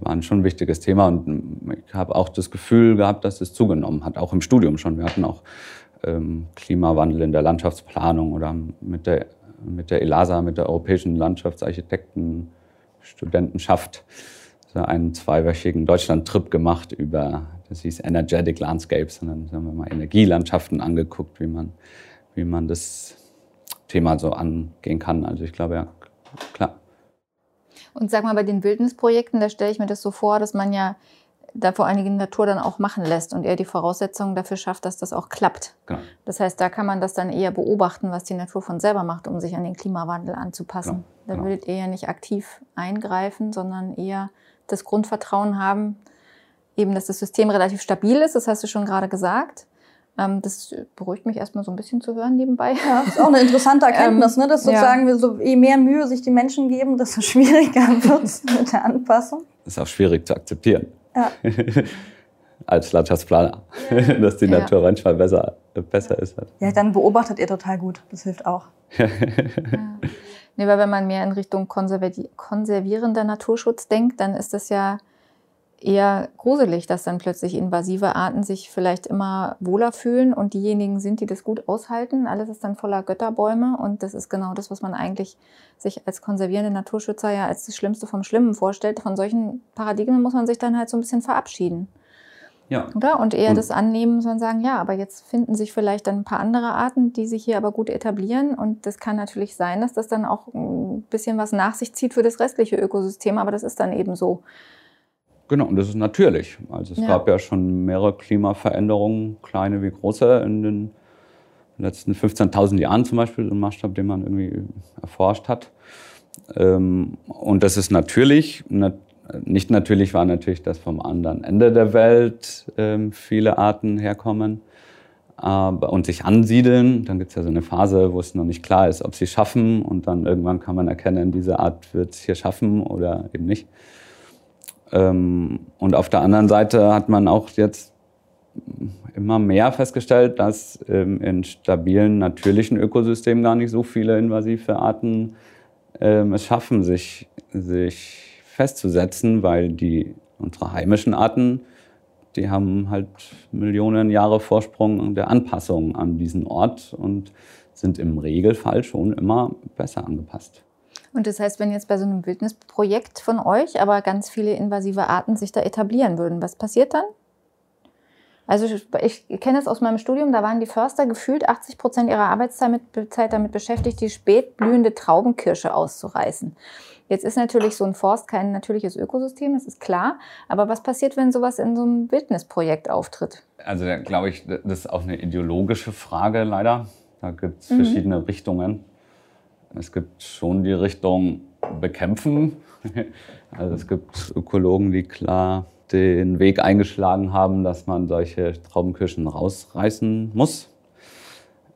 waren schon ein wichtiges Thema. Und ich habe auch das Gefühl gehabt, dass es zugenommen hat, auch im Studium schon. Wir hatten auch ähm, Klimawandel in der Landschaftsplanung oder mit der, mit der ELASA, mit der Europäischen Landschaftsarchitekten Studentenschaft einen zweiwöchigen Deutschland-Trip gemacht über, das hieß Energetic Landscapes. Und dann haben wir mal Energielandschaften angeguckt, wie man, wie man das Thema so angehen kann. Also ich glaube, ja, klar. Und sag mal, bei den Wildnisprojekten, da stelle ich mir das so vor, dass man ja da vor allen Dingen Natur dann auch machen lässt und er die Voraussetzungen dafür schafft, dass das auch klappt. Genau. Das heißt, da kann man das dann eher beobachten, was die Natur von selber macht, um sich an den Klimawandel anzupassen. Genau, Da genau. würdet ihr ja nicht aktiv eingreifen, sondern eher das Grundvertrauen haben, eben, dass das System relativ stabil ist, das hast du schon gerade gesagt. Ähm, Das beruhigt mich erstmal so ein bisschen zu hören nebenbei. Ja, das ist auch eine interessante [LAUGHS] Erkenntnis, Ähm, ne? dass ja. sozusagen wir so, je mehr Mühe sich die Menschen geben, desto [LAUGHS] schwieriger wird es mit der Anpassung. ist auch schwierig zu akzeptieren. Ja. [LAUGHS] Als Landschaftsplaner, dass die Ja. Natur manchmal besser, besser ist. Ja, dann beobachtet ihr total gut. Das hilft auch. Nee, weil wenn man mehr in Richtung konservi- konservierender Naturschutz denkt, dann ist das ja eher gruselig, dass dann plötzlich invasive Arten sich vielleicht immer wohler fühlen und diejenigen sind, die das gut aushalten. Alles ist dann voller Götterbäume und das ist genau das, was man eigentlich sich als konservierende Naturschützer ja als das Schlimmste vom Schlimmen vorstellt. Von solchen Paradigmen muss man sich dann halt so ein bisschen verabschieden. Ja. Oder? Und eher Und- das annehmen, sondern sagen, ja, aber jetzt finden sich vielleicht dann ein paar andere Arten, die sich hier aber gut etablieren. Und das kann natürlich sein, dass das dann auch ein bisschen was nach sich zieht für das restliche Ökosystem, aber das ist dann eben so. Genau, und das ist natürlich. Also es Ja. gab ja schon mehrere Klimaveränderungen, kleine wie große, in den letzten 15.000 Jahren zum Beispiel, so ein Maßstab, den man irgendwie erforscht hat. Ähm, und das ist natürlich, nat nicht natürlich war natürlich, dass vom anderen Ende der Welt ähm, viele Arten herkommen aber, und sich ansiedeln. Dann gibt es ja so eine Phase, wo es noch nicht klar ist, ob sie schaffen. Und dann irgendwann kann man erkennen, diese Art wird es hier schaffen oder eben nicht. Ähm, und auf der anderen Seite hat man auch jetzt immer mehr festgestellt, dass ähm, in stabilen natürlichen Ökosystemen gar nicht so viele invasive Arten ähm, es schaffen, sich, sich festzusetzen, weil die unsere heimischen Arten, die haben halt Millionen Jahre Vorsprung der Anpassung an diesen Ort und sind im Regelfall schon immer besser angepasst. Und das heißt, wenn jetzt bei so einem Wildnisprojekt von euch aber ganz viele invasive Arten sich da etablieren würden, was passiert dann? Also ich, kenne es aus meinem Studium, da waren die Förster gefühlt 80 Prozent ihrer Arbeitszeit mit, Zeit damit beschäftigt, die spätblühende Traubenkirsche auszureißen. Jetzt ist natürlich so ein Forst kein natürliches Ökosystem, das ist klar. Aber was passiert, wenn sowas in so einem Wildnisprojekt auftritt? Also da glaube ich, das ist auch eine ideologische Frage leider. Da gibt es Mhm. verschiedene Richtungen. Es gibt schon die Richtung bekämpfen. [LAUGHS] Also es gibt Ökologen, die klar den Weg eingeschlagen haben, dass man solche Traubenkirschen rausreißen muss.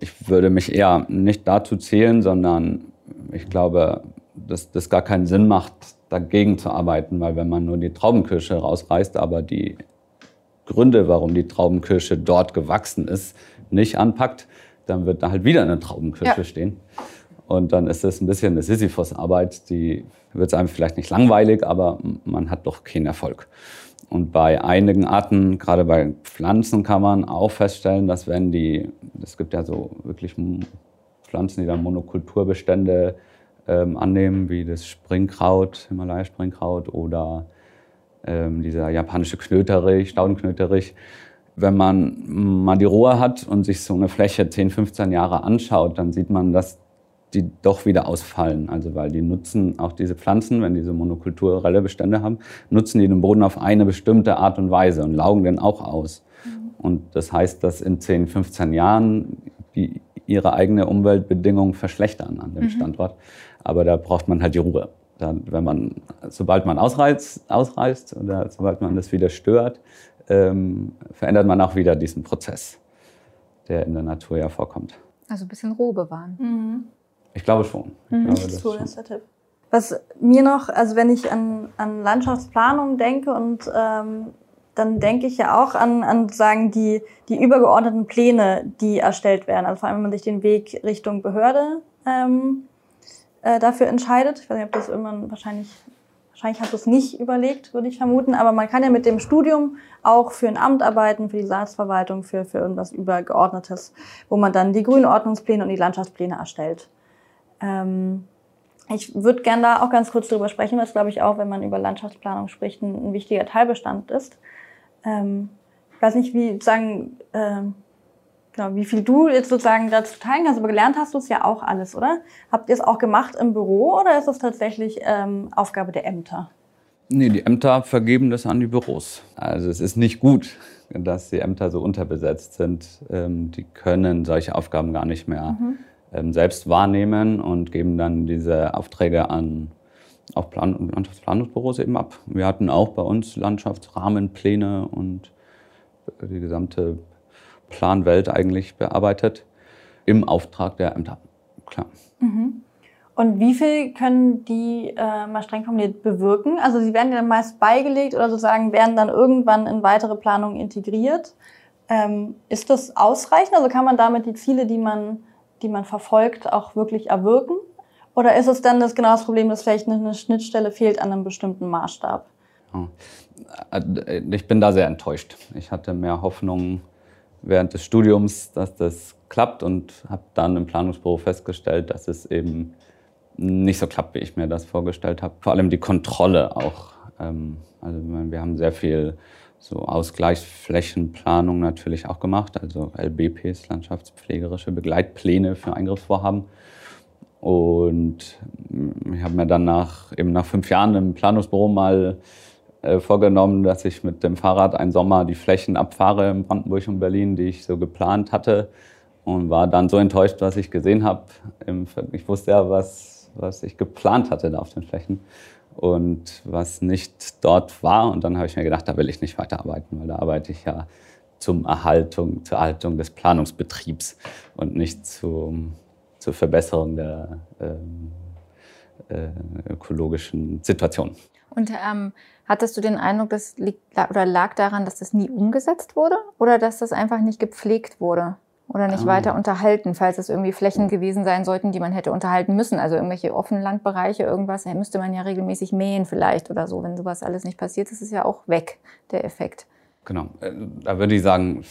Ich würde mich eher nicht dazu zählen, sondern ich glaube, dass das gar keinen Sinn macht, dagegen zu arbeiten, weil wenn man nur die Traubenkirsche rausreißt, aber die Gründe, warum die Traubenkirsche dort gewachsen ist, nicht anpackt, dann wird da halt wieder eine Traubenkirsche Ja. stehen. Und dann ist das ein bisschen eine Sisyphus-Arbeit, die wird einem vielleicht nicht langweilig, aber man hat doch keinen Erfolg. Und bei einigen Arten, gerade bei Pflanzen, kann man auch feststellen, dass wenn die, es gibt ja so wirklich Pflanzen, die dann Monokulturbestände ähm, annehmen, wie das Springkraut, Himalaya-Springkraut oder ähm, dieser japanische Knöterich, Staudenknöterich. Wenn man mal die Ruhe hat und sich so eine Fläche 10, 15 Jahre anschaut, dann sieht man, dass die doch wieder ausfallen. Also weil die nutzen auch diese Pflanzen, wenn diese monokulturelle Bestände haben, nutzen die den Boden auf eine bestimmte Art und Weise und laugen den auch aus. Und das heißt, dass in 10, 15 Jahren die ihre eigene Umweltbedingungen verschlechtern an dem Standort. Aber da braucht man halt die Ruhe. Dann, wenn man, sobald man ausreizt, ausreißt oder sobald man das wieder stört, ähm, verändert man auch wieder diesen Prozess, der in der Natur ja vorkommt. Also ein bisschen Ruhe bewahren. Ich glaube schon. Ich glaube, das So schon. ist der Tipp. Was mir noch, also wenn ich an, an Landschaftsplanung denke und ähm, dann denke ich ja auch an, an sagen die, die übergeordneten Pläne, die erstellt werden. Also vor allem, wenn man sich den Weg Richtung Behörde ähm, äh, dafür entscheidet. Ich weiß nicht, ob das irgendwann wahrscheinlich, wahrscheinlich hast du es nicht überlegt, würde ich vermuten. Aber man kann ja mit dem Studium auch für ein Amt arbeiten, für die Staatsverwaltung, für, für irgendwas Übergeordnetes, wo man dann die Grünordnungspläne und die Landschaftspläne erstellt. Ähm, ich würde gerne da auch ganz kurz drüber sprechen, was glaube ich auch, wenn man über Landschaftsplanung spricht, ein, ein wichtiger Teilbestand ist. Ähm, ich weiß nicht, wie sagen, ähm, genau, wie viel du jetzt sozusagen dazu teilen kannst, aber gelernt hast du es ja auch alles, oder? Habt ihr es auch gemacht im Büro oder ist es tatsächlich ähm, Aufgabe der Ämter? Nee, die Ämter vergeben das an die Büros. Also es ist nicht gut, dass die Ämter so unterbesetzt sind. Ähm, die können solche Aufgaben gar nicht mehr mhm. ähm, selbst wahrnehmen und geben dann diese Aufträge an auch Plan Landschaftsplanungsbüros eben ab. Wir hatten auch bei uns Landschaftsrahmenpläne und die gesamte Planwelt eigentlich bearbeitet im Auftrag der Ämter. Klar. Mhm. Und wie viel können die äh, mal streng formuliert bewirken? Also sie werden ja dann meist beigelegt oder sozusagen werden dann irgendwann in weitere Planungen integriert. Ähm, ist das ausreichend? Also kann man damit die Ziele, die man, die man verfolgt, auch wirklich erwirken? Oder ist es dann das genau das Problem, dass vielleicht eine Schnittstelle fehlt an einem bestimmten Maßstab? Äh, ich bin da sehr enttäuscht. Ich hatte mehr Hoffnung während des Studiums, dass das klappt und habe dann im Planungsbüro festgestellt, dass es eben nicht so klappt, wie ich mir das vorgestellt habe. Vor allem die Kontrolle auch. Ähm, also wir haben sehr viel so Ausgleichsflächenplanung natürlich auch gemacht, also LBPs, landschaftspflegerische Begleitpläne für Eingriffsvorhaben. Und ich habe mir dann nach, eben nach fünf Jahren im Planungsbüro mal äh, vorgenommen, dass ich mit dem Fahrrad einen Sommer die Flächen abfahre in Brandenburg und Berlin, die ich so geplant hatte. Und war dann so enttäuscht, was ich gesehen habe. Ich wusste ja, was was ich geplant hatte da auf den Flächen und was nicht dort war. Und dann habe ich mir gedacht, da will ich nicht weiterarbeiten, weil da arbeite ich ja zum Erhaltung, zur Erhaltung des Planungsbetriebs und nicht zum, zur Verbesserung der ähm, äh, ökologischen Situation. Und ähm, hattest du den Eindruck, das liegt, oder lag daran, dass das nie umgesetzt wurde oder dass das einfach nicht gepflegt wurde? Oder nicht ah. weiter unterhalten, falls es irgendwie Flächen gewesen sein sollten, die man hätte unterhalten müssen. Also irgendwelche offenen Landbereiche, irgendwas, müsste man ja regelmäßig mähen vielleicht oder so. Wenn sowas alles nicht passiert, ist es ja auch weg, der Effekt. Genau. Äh, da würde ich sagen,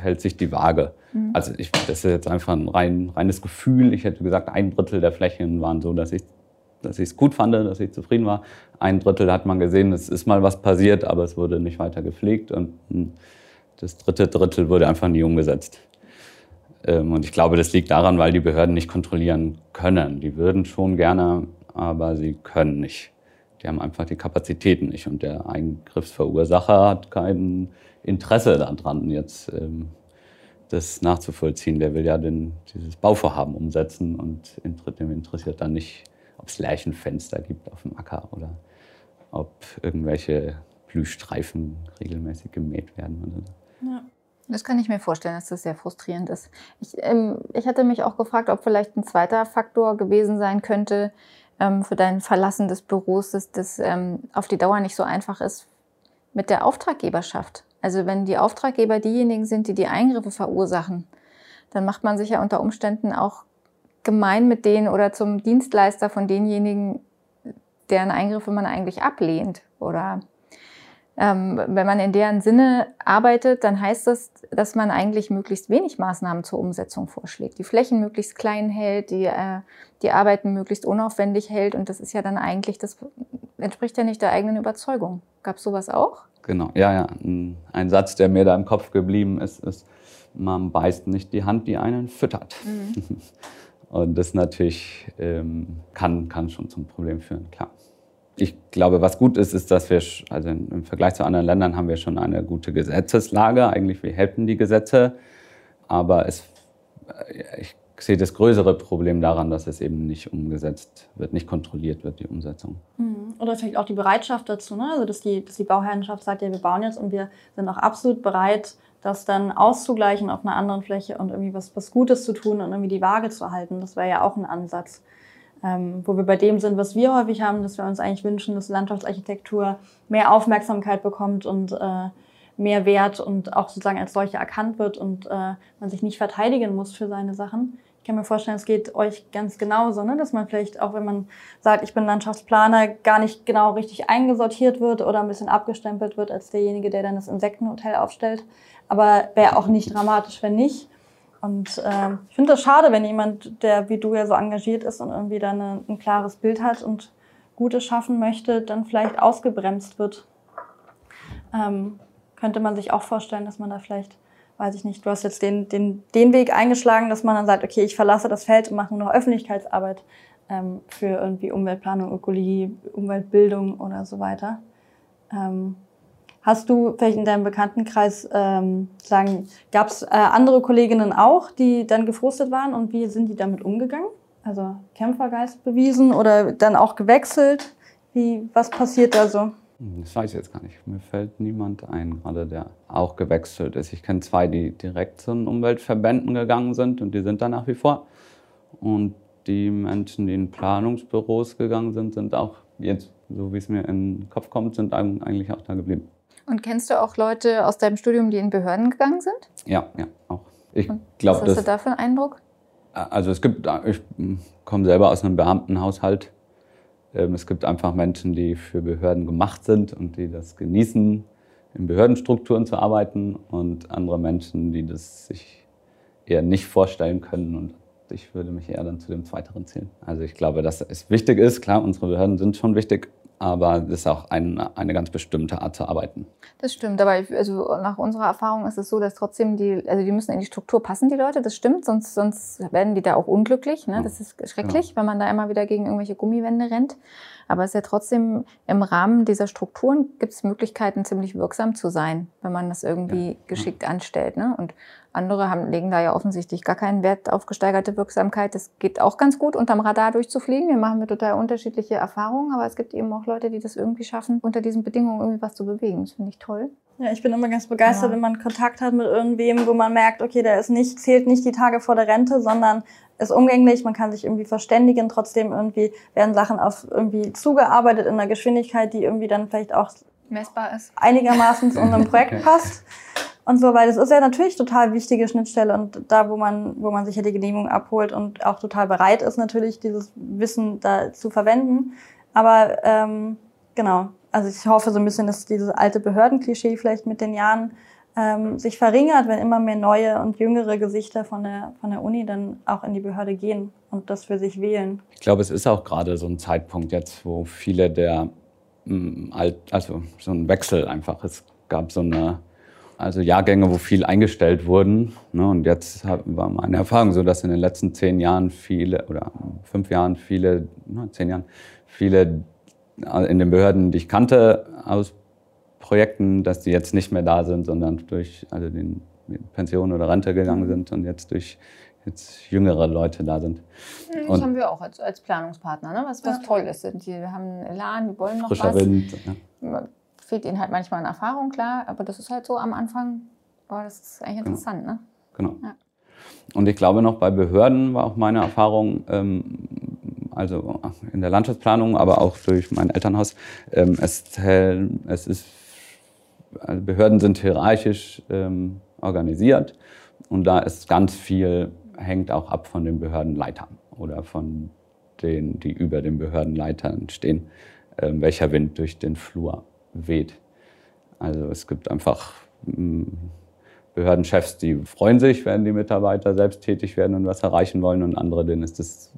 hält sich die Waage. Mhm. Also ich, das ist jetzt einfach ein rein, reines Gefühl. Ich hätte gesagt, ein Drittel der Flächen waren so, dass ich dass ich es gut fand, dass ich zufrieden war. Ein Drittel hat man gesehen, es ist mal was passiert, aber es wurde nicht weiter gepflegt. Und hm, das dritte Drittel wurde einfach nie umgesetzt. Ähm, und ich glaube, das liegt daran, weil die Behörden nicht kontrollieren können. Die würden schon gerne, aber sie können nicht. Die haben einfach die Kapazitäten nicht. Und der Eingriffsverursacher hat kein Interesse daran, jetzt ähm, das nachzuvollziehen. Der will ja den, dieses Bauvorhaben umsetzen und dem interessiert dann nicht, ob es Lärchenfenster gibt auf dem Acker oder ob irgendwelche Blühstreifen regelmäßig gemäht werden. Oder so. Ja. Das kann ich mir vorstellen, dass das sehr frustrierend ist. Ich, ähm, ich hatte mich auch gefragt, ob vielleicht ein zweiter Faktor gewesen sein könnte ähm, für dein Verlassen des Büros, dass das ähm, auf die Dauer nicht so einfach ist mit der Auftraggeberschaft. Also wenn die Auftraggeber diejenigen sind, die die Eingriffe verursachen, dann macht man sich ja unter Umständen auch gemein mit denen oder zum Dienstleister von denjenigen, deren Eingriffe man eigentlich ablehnt oder ähm, wenn man in deren Sinne arbeitet, dann heißt das, dass man eigentlich möglichst wenig Maßnahmen zur Umsetzung vorschlägt, die Flächen möglichst klein hält, die, äh, die Arbeiten möglichst unaufwendig hält. Und das ist ja dann eigentlich, das entspricht ja nicht der eigenen Überzeugung. Gab es sowas auch? Genau, ja, ja. Ein Satz, der mir da im Kopf geblieben ist, ist, man beißt nicht die Hand, die einen füttert. Mhm. [LAUGHS] Und das natürlich ähm, kann, kann schon zum Problem führen, klar ich glaube, was gut ist, ist, dass wir, also im Vergleich zu anderen Ländern haben wir schon eine gute Gesetzeslage. Eigentlich, wir helfen die Gesetze. Aber es, ich sehe das größere Problem daran, dass es eben nicht umgesetzt wird, nicht kontrolliert wird, die Umsetzung. Mhm. Oder vielleicht auch die Bereitschaft dazu, ne? also dass die, dass die Bauherrenschaft sagt, ja, wir bauen jetzt und wir sind auch absolut bereit, das dann auszugleichen auf einer anderen Fläche und irgendwie was, was Gutes zu tun und irgendwie die Waage zu halten. Das wäre ja auch ein Ansatz ähm, wo wir bei dem sind, was wir häufig haben, dass wir uns eigentlich wünschen, dass Landschaftsarchitektur mehr Aufmerksamkeit bekommt und äh, mehr Wert und auch sozusagen als solche erkannt wird und äh, man sich nicht verteidigen muss für seine Sachen. Ich kann mir vorstellen, es geht euch ganz genauso, ne? dass man vielleicht auch, wenn man sagt, ich bin Landschaftsplaner, gar nicht genau richtig eingesortiert wird oder ein bisschen abgestempelt wird als derjenige, der dann das Insektenhotel aufstellt. Aber wäre auch nicht dramatisch, wenn nicht. Und äh, ich finde das schade, wenn jemand, der wie du ja so engagiert ist und irgendwie dann eine, ein klares Bild hat und Gutes schaffen möchte, dann vielleicht ausgebremst wird. Ähm, könnte man sich auch vorstellen, dass man da vielleicht weiß ich nicht, du hast jetzt den, den, den Weg eingeschlagen, dass man dann sagt, okay, ich verlasse das Feld und mache nur noch Öffentlichkeitsarbeit ähm, für irgendwie Umweltplanung, Ökologie, Umweltbildung oder so weiter. Ähm, hast du vielleicht in deinem Bekanntenkreis ähm, sagen, gab es äh, andere Kolleginnen auch, die dann gefrustet waren und wie sind die damit umgegangen? Also Kämpfergeist bewiesen oder dann auch gewechselt? Wie, was passiert da so? Das weiß ich jetzt gar nicht. Mir fällt niemand ein, gerade der auch gewechselt ist. Ich kenne zwei, die direkt zu den Umweltverbänden gegangen sind und die sind da nach wie vor. Und die Menschen, die in Planungsbüros gegangen sind, sind auch jetzt, so wie es mir in den Kopf kommt, sind eigentlich auch da geblieben. Und kennst du auch Leute aus deinem Studium, die in Behörden gegangen sind? Ja, ja, auch. Ich glaube, was hast du da für einen Eindruck? Also es gibt, ich komme selber aus einem Beamtenhaushalt. Ähm, es gibt einfach Menschen, die für Behörden gemacht sind und die das genießen, in Behördenstrukturen zu arbeiten und andere Menschen, die das sich eher nicht vorstellen können und ich würde mich eher dann zu dem Zweiteren zählen. Also ich glaube, dass es wichtig ist. Klar, unsere Behörden sind schon wichtig, aber das ist auch ein, eine ganz bestimmte Art zu arbeiten. Das stimmt, aber ich, also nach unserer Erfahrung ist es so, dass trotzdem die, also die müssen in die Struktur passen, die Leute, das stimmt, sonst, sonst werden die da auch unglücklich. Ne? Das ist schrecklich, ja. wenn man da immer wieder gegen irgendwelche Gummiwände rennt. Aber es ist ja trotzdem im Rahmen dieser Strukturen gibt es Möglichkeiten, ziemlich wirksam zu sein, wenn man das irgendwie ja. geschickt anstellt. Ne? Und andere haben, legen da ja offensichtlich gar keinen Wert auf gesteigerte Wirksamkeit. Das geht auch ganz gut, unterm Radar durchzufliegen. Wir machen mit total unterschiedliche Erfahrungen, aber es gibt eben auch Leute, die das irgendwie schaffen, unter diesen Bedingungen irgendwie was zu bewegen. Das finde ich toll. Ja, ich bin immer ganz begeistert, ja. wenn man Kontakt hat mit irgendwem, wo man merkt, okay, der ist nicht, zählt nicht die Tage vor der Rente, sondern ist umgänglich, man kann sich irgendwie verständigen, trotzdem irgendwie werden Sachen auf irgendwie zugearbeitet in einer Geschwindigkeit, die irgendwie dann vielleicht auch messbar ist. Einigermaßen zu unserem [LAUGHS] Projekt passt und so, weil das ist ja natürlich total wichtige Schnittstelle und da, wo man, wo man sich ja die Genehmigung abholt und auch total bereit ist, natürlich dieses Wissen da zu verwenden. Aber ähm, genau, also ich hoffe so ein bisschen, dass dieses alte Behördenklischee vielleicht mit den Jahren ähm, sich verringert, wenn immer mehr neue und jüngere Gesichter von der, von der Uni dann auch in die Behörde gehen und das für sich wählen. Ich glaube, es ist auch gerade so ein Zeitpunkt jetzt, wo viele der, mm, also so ein Wechsel einfach, es gab so eine also Jahrgänge, wo viel eingestellt wurden. Ne? Und jetzt war meine Erfahrung so, dass in den letzten zehn Jahren viele oder fünf Jahren viele, ne, zehn Jahren viele äh, in den Behörden, die ich kannte aus Projekten, dass die jetzt nicht mehr da sind, sondern durch also den Pension oder Rente gegangen sind und jetzt durch jetzt jüngere Leute da sind. Das und haben wir auch als, als Planungspartner, ne? was, was ja. toll ist. Die haben Elan, die wollen noch frischer was. Wind. Ja fehlt ihnen halt manchmal an Erfahrung, klar, aber das ist halt so am Anfang, boah, das ist eigentlich genau. interessant, genau. ne? Genau. Ja. Und ich glaube noch bei Behörden war auch meine Erfahrung, ähm, also in der Landschaftsplanung, aber auch durch mein Elternhaus, ähm, es, es ist, also Behörden sind hierarchisch ähm, organisiert und da ist ganz viel, hängt auch ab von den Behördenleitern oder von denen, die über den Behördenleitern stehen, äh, welcher Wind durch den Flur weht. Also es gibt einfach mm, Behördenchefs, die freuen sich, wenn die Mitarbeiter selbst tätig werden und was erreichen wollen und andere, denen ist das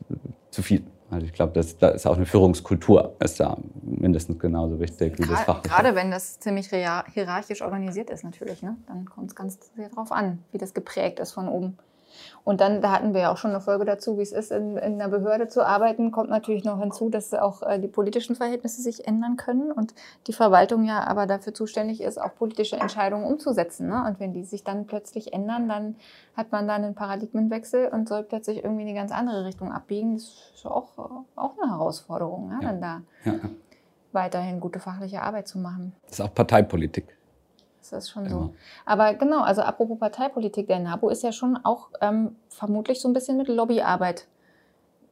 zu viel. Also ich glaube, da ist auch eine Führungskultur ist da mindestens genauso wichtig wie das Fach. Gerade wenn das ziemlich hierarchisch organisiert ist natürlich, ne? dann kommt es ganz sehr darauf an, wie das geprägt ist von oben. Und dann, da hatten wir ja auch schon eine Folge dazu, wie es ist, in, in einer Behörde zu arbeiten, kommt natürlich noch hinzu, dass auch äh, die politischen Verhältnisse sich ändern können und die Verwaltung ja aber dafür zuständig ist, auch politische Entscheidungen umzusetzen. Ne? Und wenn die sich dann plötzlich ändern, dann hat man dann einen Paradigmenwechsel und soll plötzlich irgendwie in eine ganz andere Richtung abbiegen. Das ist auch, auch eine Herausforderung, ja, ja. dann da ja. weiterhin gute fachliche Arbeit zu machen. Das ist auch Parteipolitik. Das ist schon so. Aber genau, also apropos Parteipolitik, der NABU ist ja schon auch ähm, vermutlich so ein bisschen mit Lobbyarbeit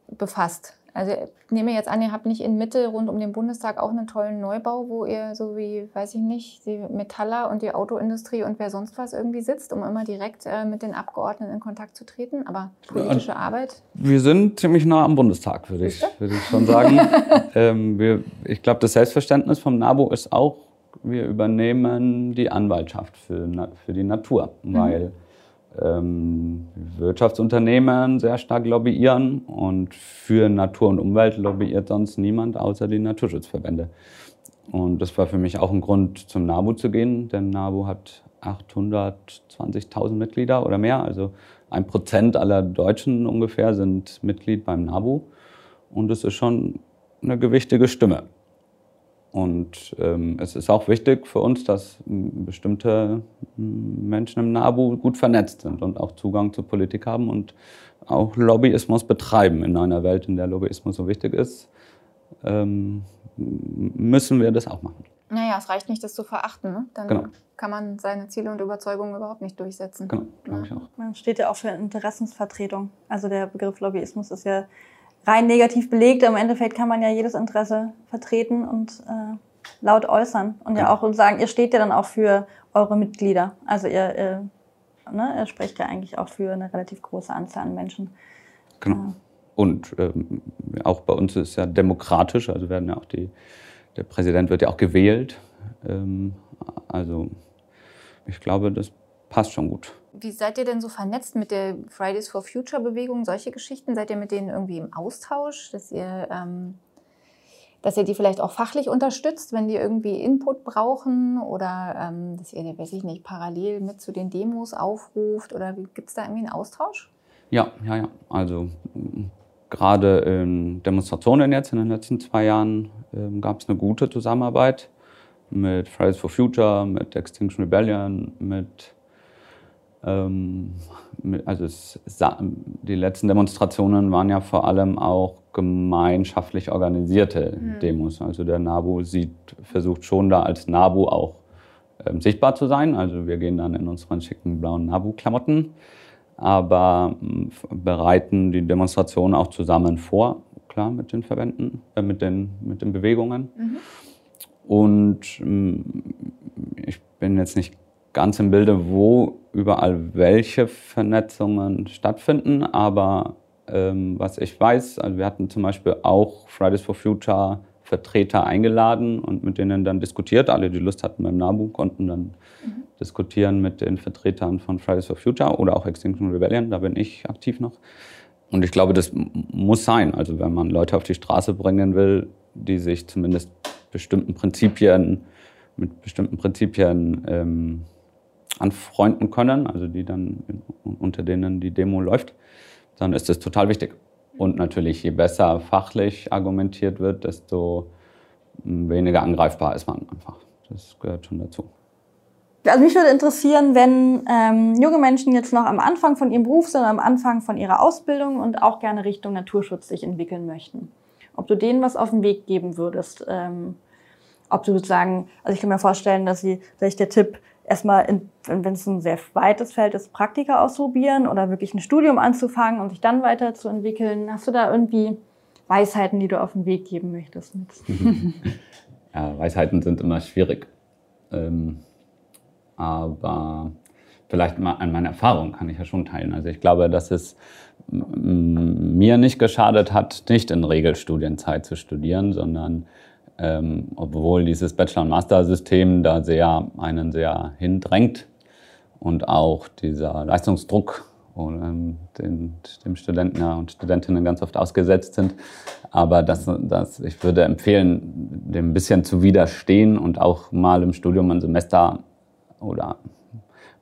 befasst. Also ich nehme jetzt an, ihr habt nicht in Mitte rund um den Bundestag auch einen tollen Neubau, wo ihr so wie, weiß ich nicht, die Metaller und die Autoindustrie und wer sonst was irgendwie sitzt, um immer direkt äh, mit den Abgeordneten in Kontakt zu treten. Aber politische ja, Arbeit? Wir sind ziemlich nah am Bundestag, würde ich, würde ich schon sagen. [LAUGHS] ähm, wir, ich glaube, das Selbstverständnis vom NABU ist auch wir übernehmen die Anwaltschaft für, für die Natur, mhm. weil ähm, Wirtschaftsunternehmen sehr stark lobbyieren und für Natur und Umwelt lobbyiert sonst niemand außer die Naturschutzverbände. Und das war für mich auch ein Grund, zum NABU zu gehen, denn NABU hat 820.000 Mitglieder oder mehr. Also ein Prozent aller Deutschen ungefähr sind Mitglied beim NABU. Und es ist schon eine gewichtige Stimme. Und ähm, es ist auch wichtig für uns, dass bestimmte Menschen im NABU gut vernetzt sind und auch Zugang zur Politik haben und auch Lobbyismus betreiben. In einer Welt, in der Lobbyismus so wichtig ist, ähm, müssen wir das auch machen. Naja, es reicht nicht, das zu verachten. Ne? Dann genau. kann man seine Ziele und Überzeugungen überhaupt nicht durchsetzen. Genau, glaube ich auch. Man steht ja auch für Interessensvertretung. Also der Begriff Lobbyismus ist ja rein negativ belegt. Im Endeffekt kann man ja jedes Interesse vertreten und äh, laut äußern. Und ja auch sagen, ihr steht ja dann auch für eure Mitglieder. Also ihr, ihr, ne, ihr sprecht ja eigentlich auch für eine relativ große Anzahl an Menschen. Genau. Äh, und ähm, auch bei uns ist es ja demokratisch, also werden ja auch die, der Präsident wird ja auch gewählt. Ähm, also ich glaube, das passt schon gut. Wie seid ihr denn so vernetzt mit der Fridays for Future Bewegung? Solche Geschichten? Seid ihr mit denen irgendwie im Austausch, dass ihr, ähm, dass ihr die vielleicht auch fachlich unterstützt, wenn die irgendwie Input brauchen oder ähm, dass ihr, weiß ich nicht, parallel mit zu den Demos aufruft oder gibt es da irgendwie einen Austausch? Ja, ja, ja. Also gerade in Demonstrationen jetzt in den letzten zwei Jahren ähm, gab es eine gute Zusammenarbeit mit Fridays for Future, mit Extinction Rebellion, mit also es, die letzten Demonstrationen waren ja vor allem auch gemeinschaftlich organisierte mhm. Demos. Also der NABU sieht, versucht schon da als NABU auch ähm, sichtbar zu sein. Also wir gehen dann in unseren schicken blauen NABU-Klamotten, aber äh, bereiten die Demonstrationen auch zusammen vor, klar, mit den Verbänden, äh, mit, den, mit den Bewegungen. Mhm. Und ich bin jetzt nicht ganz im Bilde, wo überall welche Vernetzungen stattfinden, aber ähm, was ich weiß, also wir hatten zum Beispiel auch Fridays for Future Vertreter eingeladen und mit denen dann diskutiert. Alle, die Lust hatten beim NABU, konnten dann mhm. diskutieren mit den Vertretern von Fridays for Future oder auch Extinction Rebellion, da bin ich aktiv noch. Und ich glaube, das muss sein. Also wenn man Leute auf die Straße bringen will, die sich zumindest bestimmten Prinzipien, mit bestimmten Prinzipien ähm, anfreunden können, also die dann unter denen die Demo läuft, dann ist das total wichtig. Und natürlich, je besser fachlich argumentiert wird, desto hm, weniger angreifbar ist man einfach. Das gehört schon dazu. Also mich würde interessieren, wenn ähm, junge Menschen jetzt noch am Anfang von ihrem Beruf sind, am Anfang von ihrer Ausbildung und auch gerne Richtung Naturschutz sich entwickeln möchten. Ob du denen was auf den Weg geben würdest. Ähm, ob du sozusagen, also ich kann mir vorstellen, dass sie, vielleicht der Tipp, erstmal, wenn es ein sehr weites Feld ist, Praktika ausprobieren oder wirklich ein Studium anzufangen und sich dann weiterzuentwickeln. Hast du da irgendwie Weisheiten, die du auf den Weg geben möchtest? [LAUGHS] ja, Weisheiten sind immer schwierig. Ähm, aber vielleicht mal an meiner Erfahrung kann ich ja schon teilen. Also ich glaube, dass es mir nicht geschadet hat, nicht in Regelstudienzeit zu studieren, sondern ähm, obwohl dieses Bachelor- und Master-System da sehr einen sehr hindrängt und auch dieser Leistungsdruck ähm, den, dem Studenten ja, und Studentinnen ganz oft ausgesetzt sind. Aber das, das, ich würde empfehlen, dem ein bisschen zu widerstehen und auch mal im Studium ein Semester oder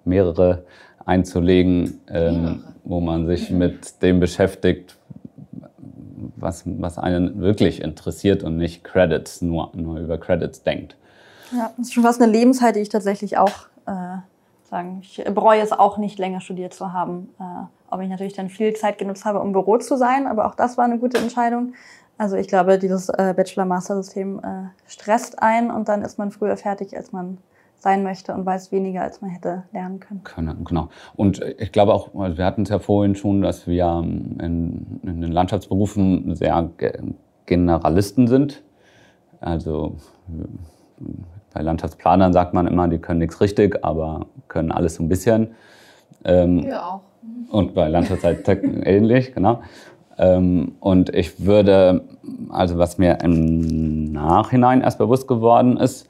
mehrere einzulegen, ähm, wo man sich mit dem beschäftigt, was, was einen wirklich interessiert und nicht Credits, nur, nur über Credits denkt. Ja, das ist schon fast eine Lebenszeit, die ich tatsächlich auch äh, sagen. Ich bereue es auch nicht, länger studiert zu haben. Äh, ob ich natürlich dann viel Zeit genutzt habe, um im Büro zu sein, aber auch das war eine gute Entscheidung. Also ich glaube, dieses äh, Bachelor-Master-System äh, stresst ein und dann ist man früher fertig, als man sein möchte und weiß weniger, als man hätte lernen können. Genau. Und ich glaube auch, wir hatten es ja vorhin schon, dass wir ähm, in, in den Landschaftsberufen sehr Generalisten sind. Also bei Landschaftsplanern sagt man immer, die können nichts richtig, aber können alles so ein bisschen. Ähm, ja auch. Und bei Landschaftsarchitekten [LAUGHS] ähnlich, genau. Ähm, und ich würde, also was mir im Nachhinein erst bewusst geworden ist,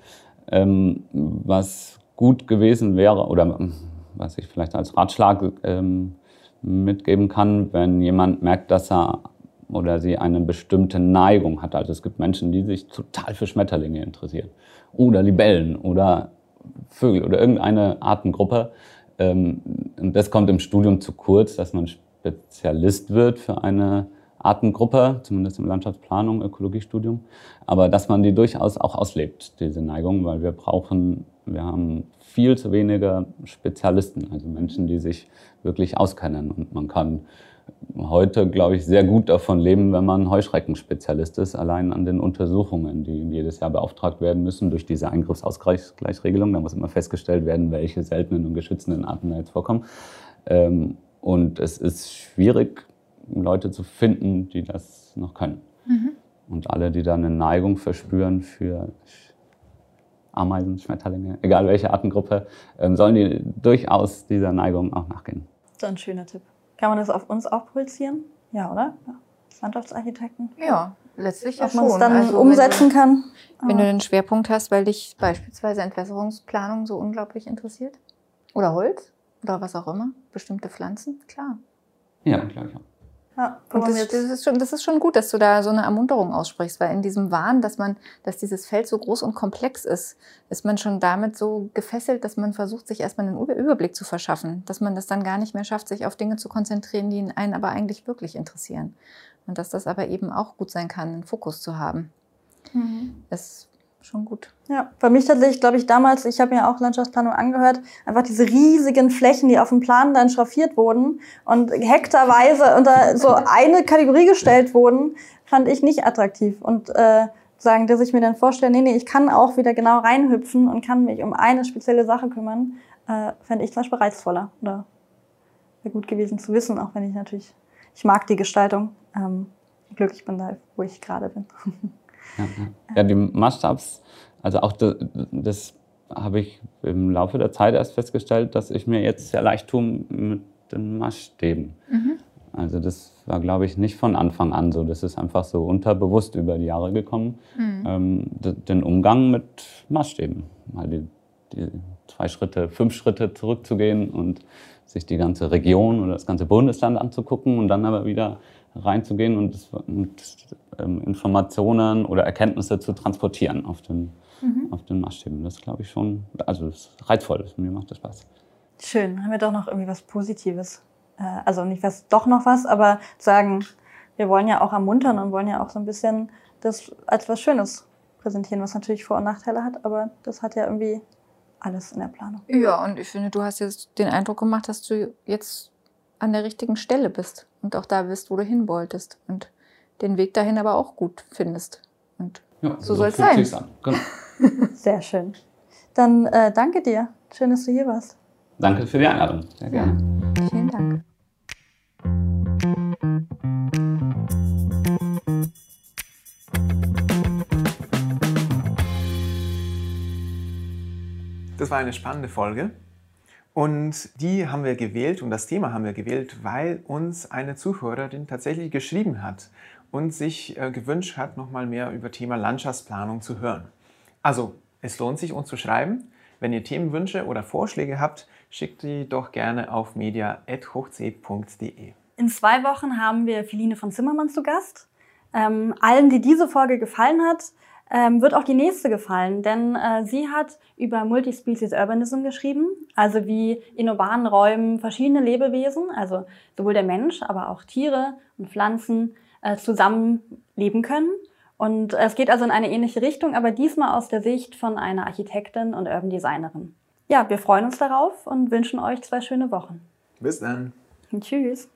ähm, was gut gewesen wäre oder was ich vielleicht als Ratschlag ähm, mitgeben kann, wenn jemand merkt, dass er oder sie eine bestimmte Neigung hat. Also es gibt Menschen, die sich total für Schmetterlinge interessieren oder Libellen oder Vögel oder irgendeine Artengruppe. Ähm, und das kommt im Studium zu kurz, dass man Spezialist wird für eine Artengruppe, zumindest im Landschaftsplanung, Ökologiestudium. Aber dass man die durchaus auch auslebt, diese Neigung, weil wir brauchen, wir haben viel zu wenige Spezialisten, also Menschen, die sich wirklich auskennen. Und man kann heute, glaube ich, sehr gut davon leben, wenn man Heuschreckenspezialist ist, allein an den Untersuchungen, die jedes Jahr beauftragt werden müssen durch diese Eingriffsausgleichsregelung. Da muss immer festgestellt werden, welche seltenen und geschützenden Arten da jetzt vorkommen. Ähm, und es ist schwierig, Leute zu finden, die das noch können. Mhm. Und alle, die da eine Neigung verspüren für Ameisen, Schmetterlinge, egal welche Artengruppe, ähm, sollen die durchaus dieser Neigung auch nachgehen. So ein schöner Tipp. Kann man das auf uns auch projizieren? Ja, oder? Ja. Landschaftsarchitekten? Ja, letztlich ja Ob man es dann also, umsetzen wenn du, kann. Wenn du einen Schwerpunkt hast, weil dich beispielsweise Entwässerungsplanung so unglaublich interessiert. Oder Holz. Oder was auch immer. Bestimmte Pflanzen. Klar. Ja, klar, ja. Ja, und das, das, ist schon, das ist schon gut, dass du da so eine Ermunterung aussprichst, weil in diesem Wahn, dass man, dass dieses Feld so groß und komplex ist, ist man schon damit so gefesselt, dass man versucht, sich erstmal einen Überblick zu verschaffen, dass man das dann gar nicht mehr schafft, sich auf Dinge zu konzentrieren, die einen aber eigentlich wirklich interessieren. Und dass das aber eben auch gut sein kann, einen Fokus zu haben. Mhm. Das schon gut. Ja, bei mich tatsächlich, glaube ich, damals, ich habe mir auch Landschaftsplanung angehört, einfach diese riesigen Flächen, die auf dem Plan dann schraffiert wurden und hektarweise unter so eine Kategorie gestellt wurden, fand ich nicht attraktiv. Und äh, sagen, dass ich mir dann vorstelle, nee, nee, ich kann auch wieder genau reinhüpfen und kann mich um eine spezielle Sache kümmern, äh, fände ich zum Beispiel reizvoller oder wäre gut gewesen zu wissen, auch wenn ich natürlich, ich mag die Gestaltung, ähm, glücklich bin da, wo ich gerade bin. [LAUGHS] Ja, ja. die Maßstabs, also auch das, das habe ich im Laufe der Zeit erst festgestellt, dass ich mir jetzt sehr leicht tue mit den Maßstäben. Mhm. Also das war, glaube ich, nicht von Anfang an so. Das ist einfach so unterbewusst über die Jahre gekommen. Mhm. Ähm, den Umgang mit Maßstäben. Mal die, die zwei Schritte, fünf Schritte zurückzugehen und sich die ganze Region oder das ganze Bundesland anzugucken und dann aber wieder reinzugehen und, und ähm, Informationen oder Erkenntnisse zu transportieren auf den, mhm. auf den Maßstäben. Das glaube ich schon, also das ist reizvoll, mir macht das Spaß. Schön, haben wir doch noch irgendwie was Positives. Äh, also nicht was, doch noch was, aber sagen, wir wollen ja auch ermuntern und wollen ja auch so ein bisschen das als was Schönes präsentieren, was natürlich Vor- und Nachteile hat, aber das hat ja irgendwie alles in der Planung. Ja, und ich finde, du hast jetzt den Eindruck gemacht, dass du jetzt an der richtigen Stelle bist und auch da bist, wo du hin wolltest und den Weg dahin aber auch gut findest. Und ja, so, so soll es sein. Genau. [LAUGHS] Sehr schön. Dann äh, danke dir. Schön, dass du hier warst. Danke für die Einladung. Sehr gerne. Ja, vielen Dank. Das war eine spannende Folge. Und die haben wir gewählt und das Thema haben wir gewählt, weil uns eine Zuhörerin tatsächlich geschrieben hat und sich äh, gewünscht hat, nochmal mehr über Thema Landschaftsplanung zu hören. Also, es lohnt sich, uns zu schreiben. Wenn ihr Themenwünsche oder Vorschläge habt, schickt die doch gerne auf media.hochc.de. In zwei Wochen haben wir Philine von Zimmermann zu Gast. Ähm, allen, die diese Folge gefallen hat, ähm, wird auch die nächste gefallen, denn äh, sie hat über Multispecies Urbanism geschrieben, also wie in urbanen Räumen verschiedene Lebewesen, also sowohl der Mensch, aber auch Tiere und Pflanzen äh, zusammen leben können. Und es geht also in eine ähnliche Richtung, aber diesmal aus der Sicht von einer Architektin und Urban Designerin. Ja, wir freuen uns darauf und wünschen euch zwei schöne Wochen. Bis dann. Tschüss.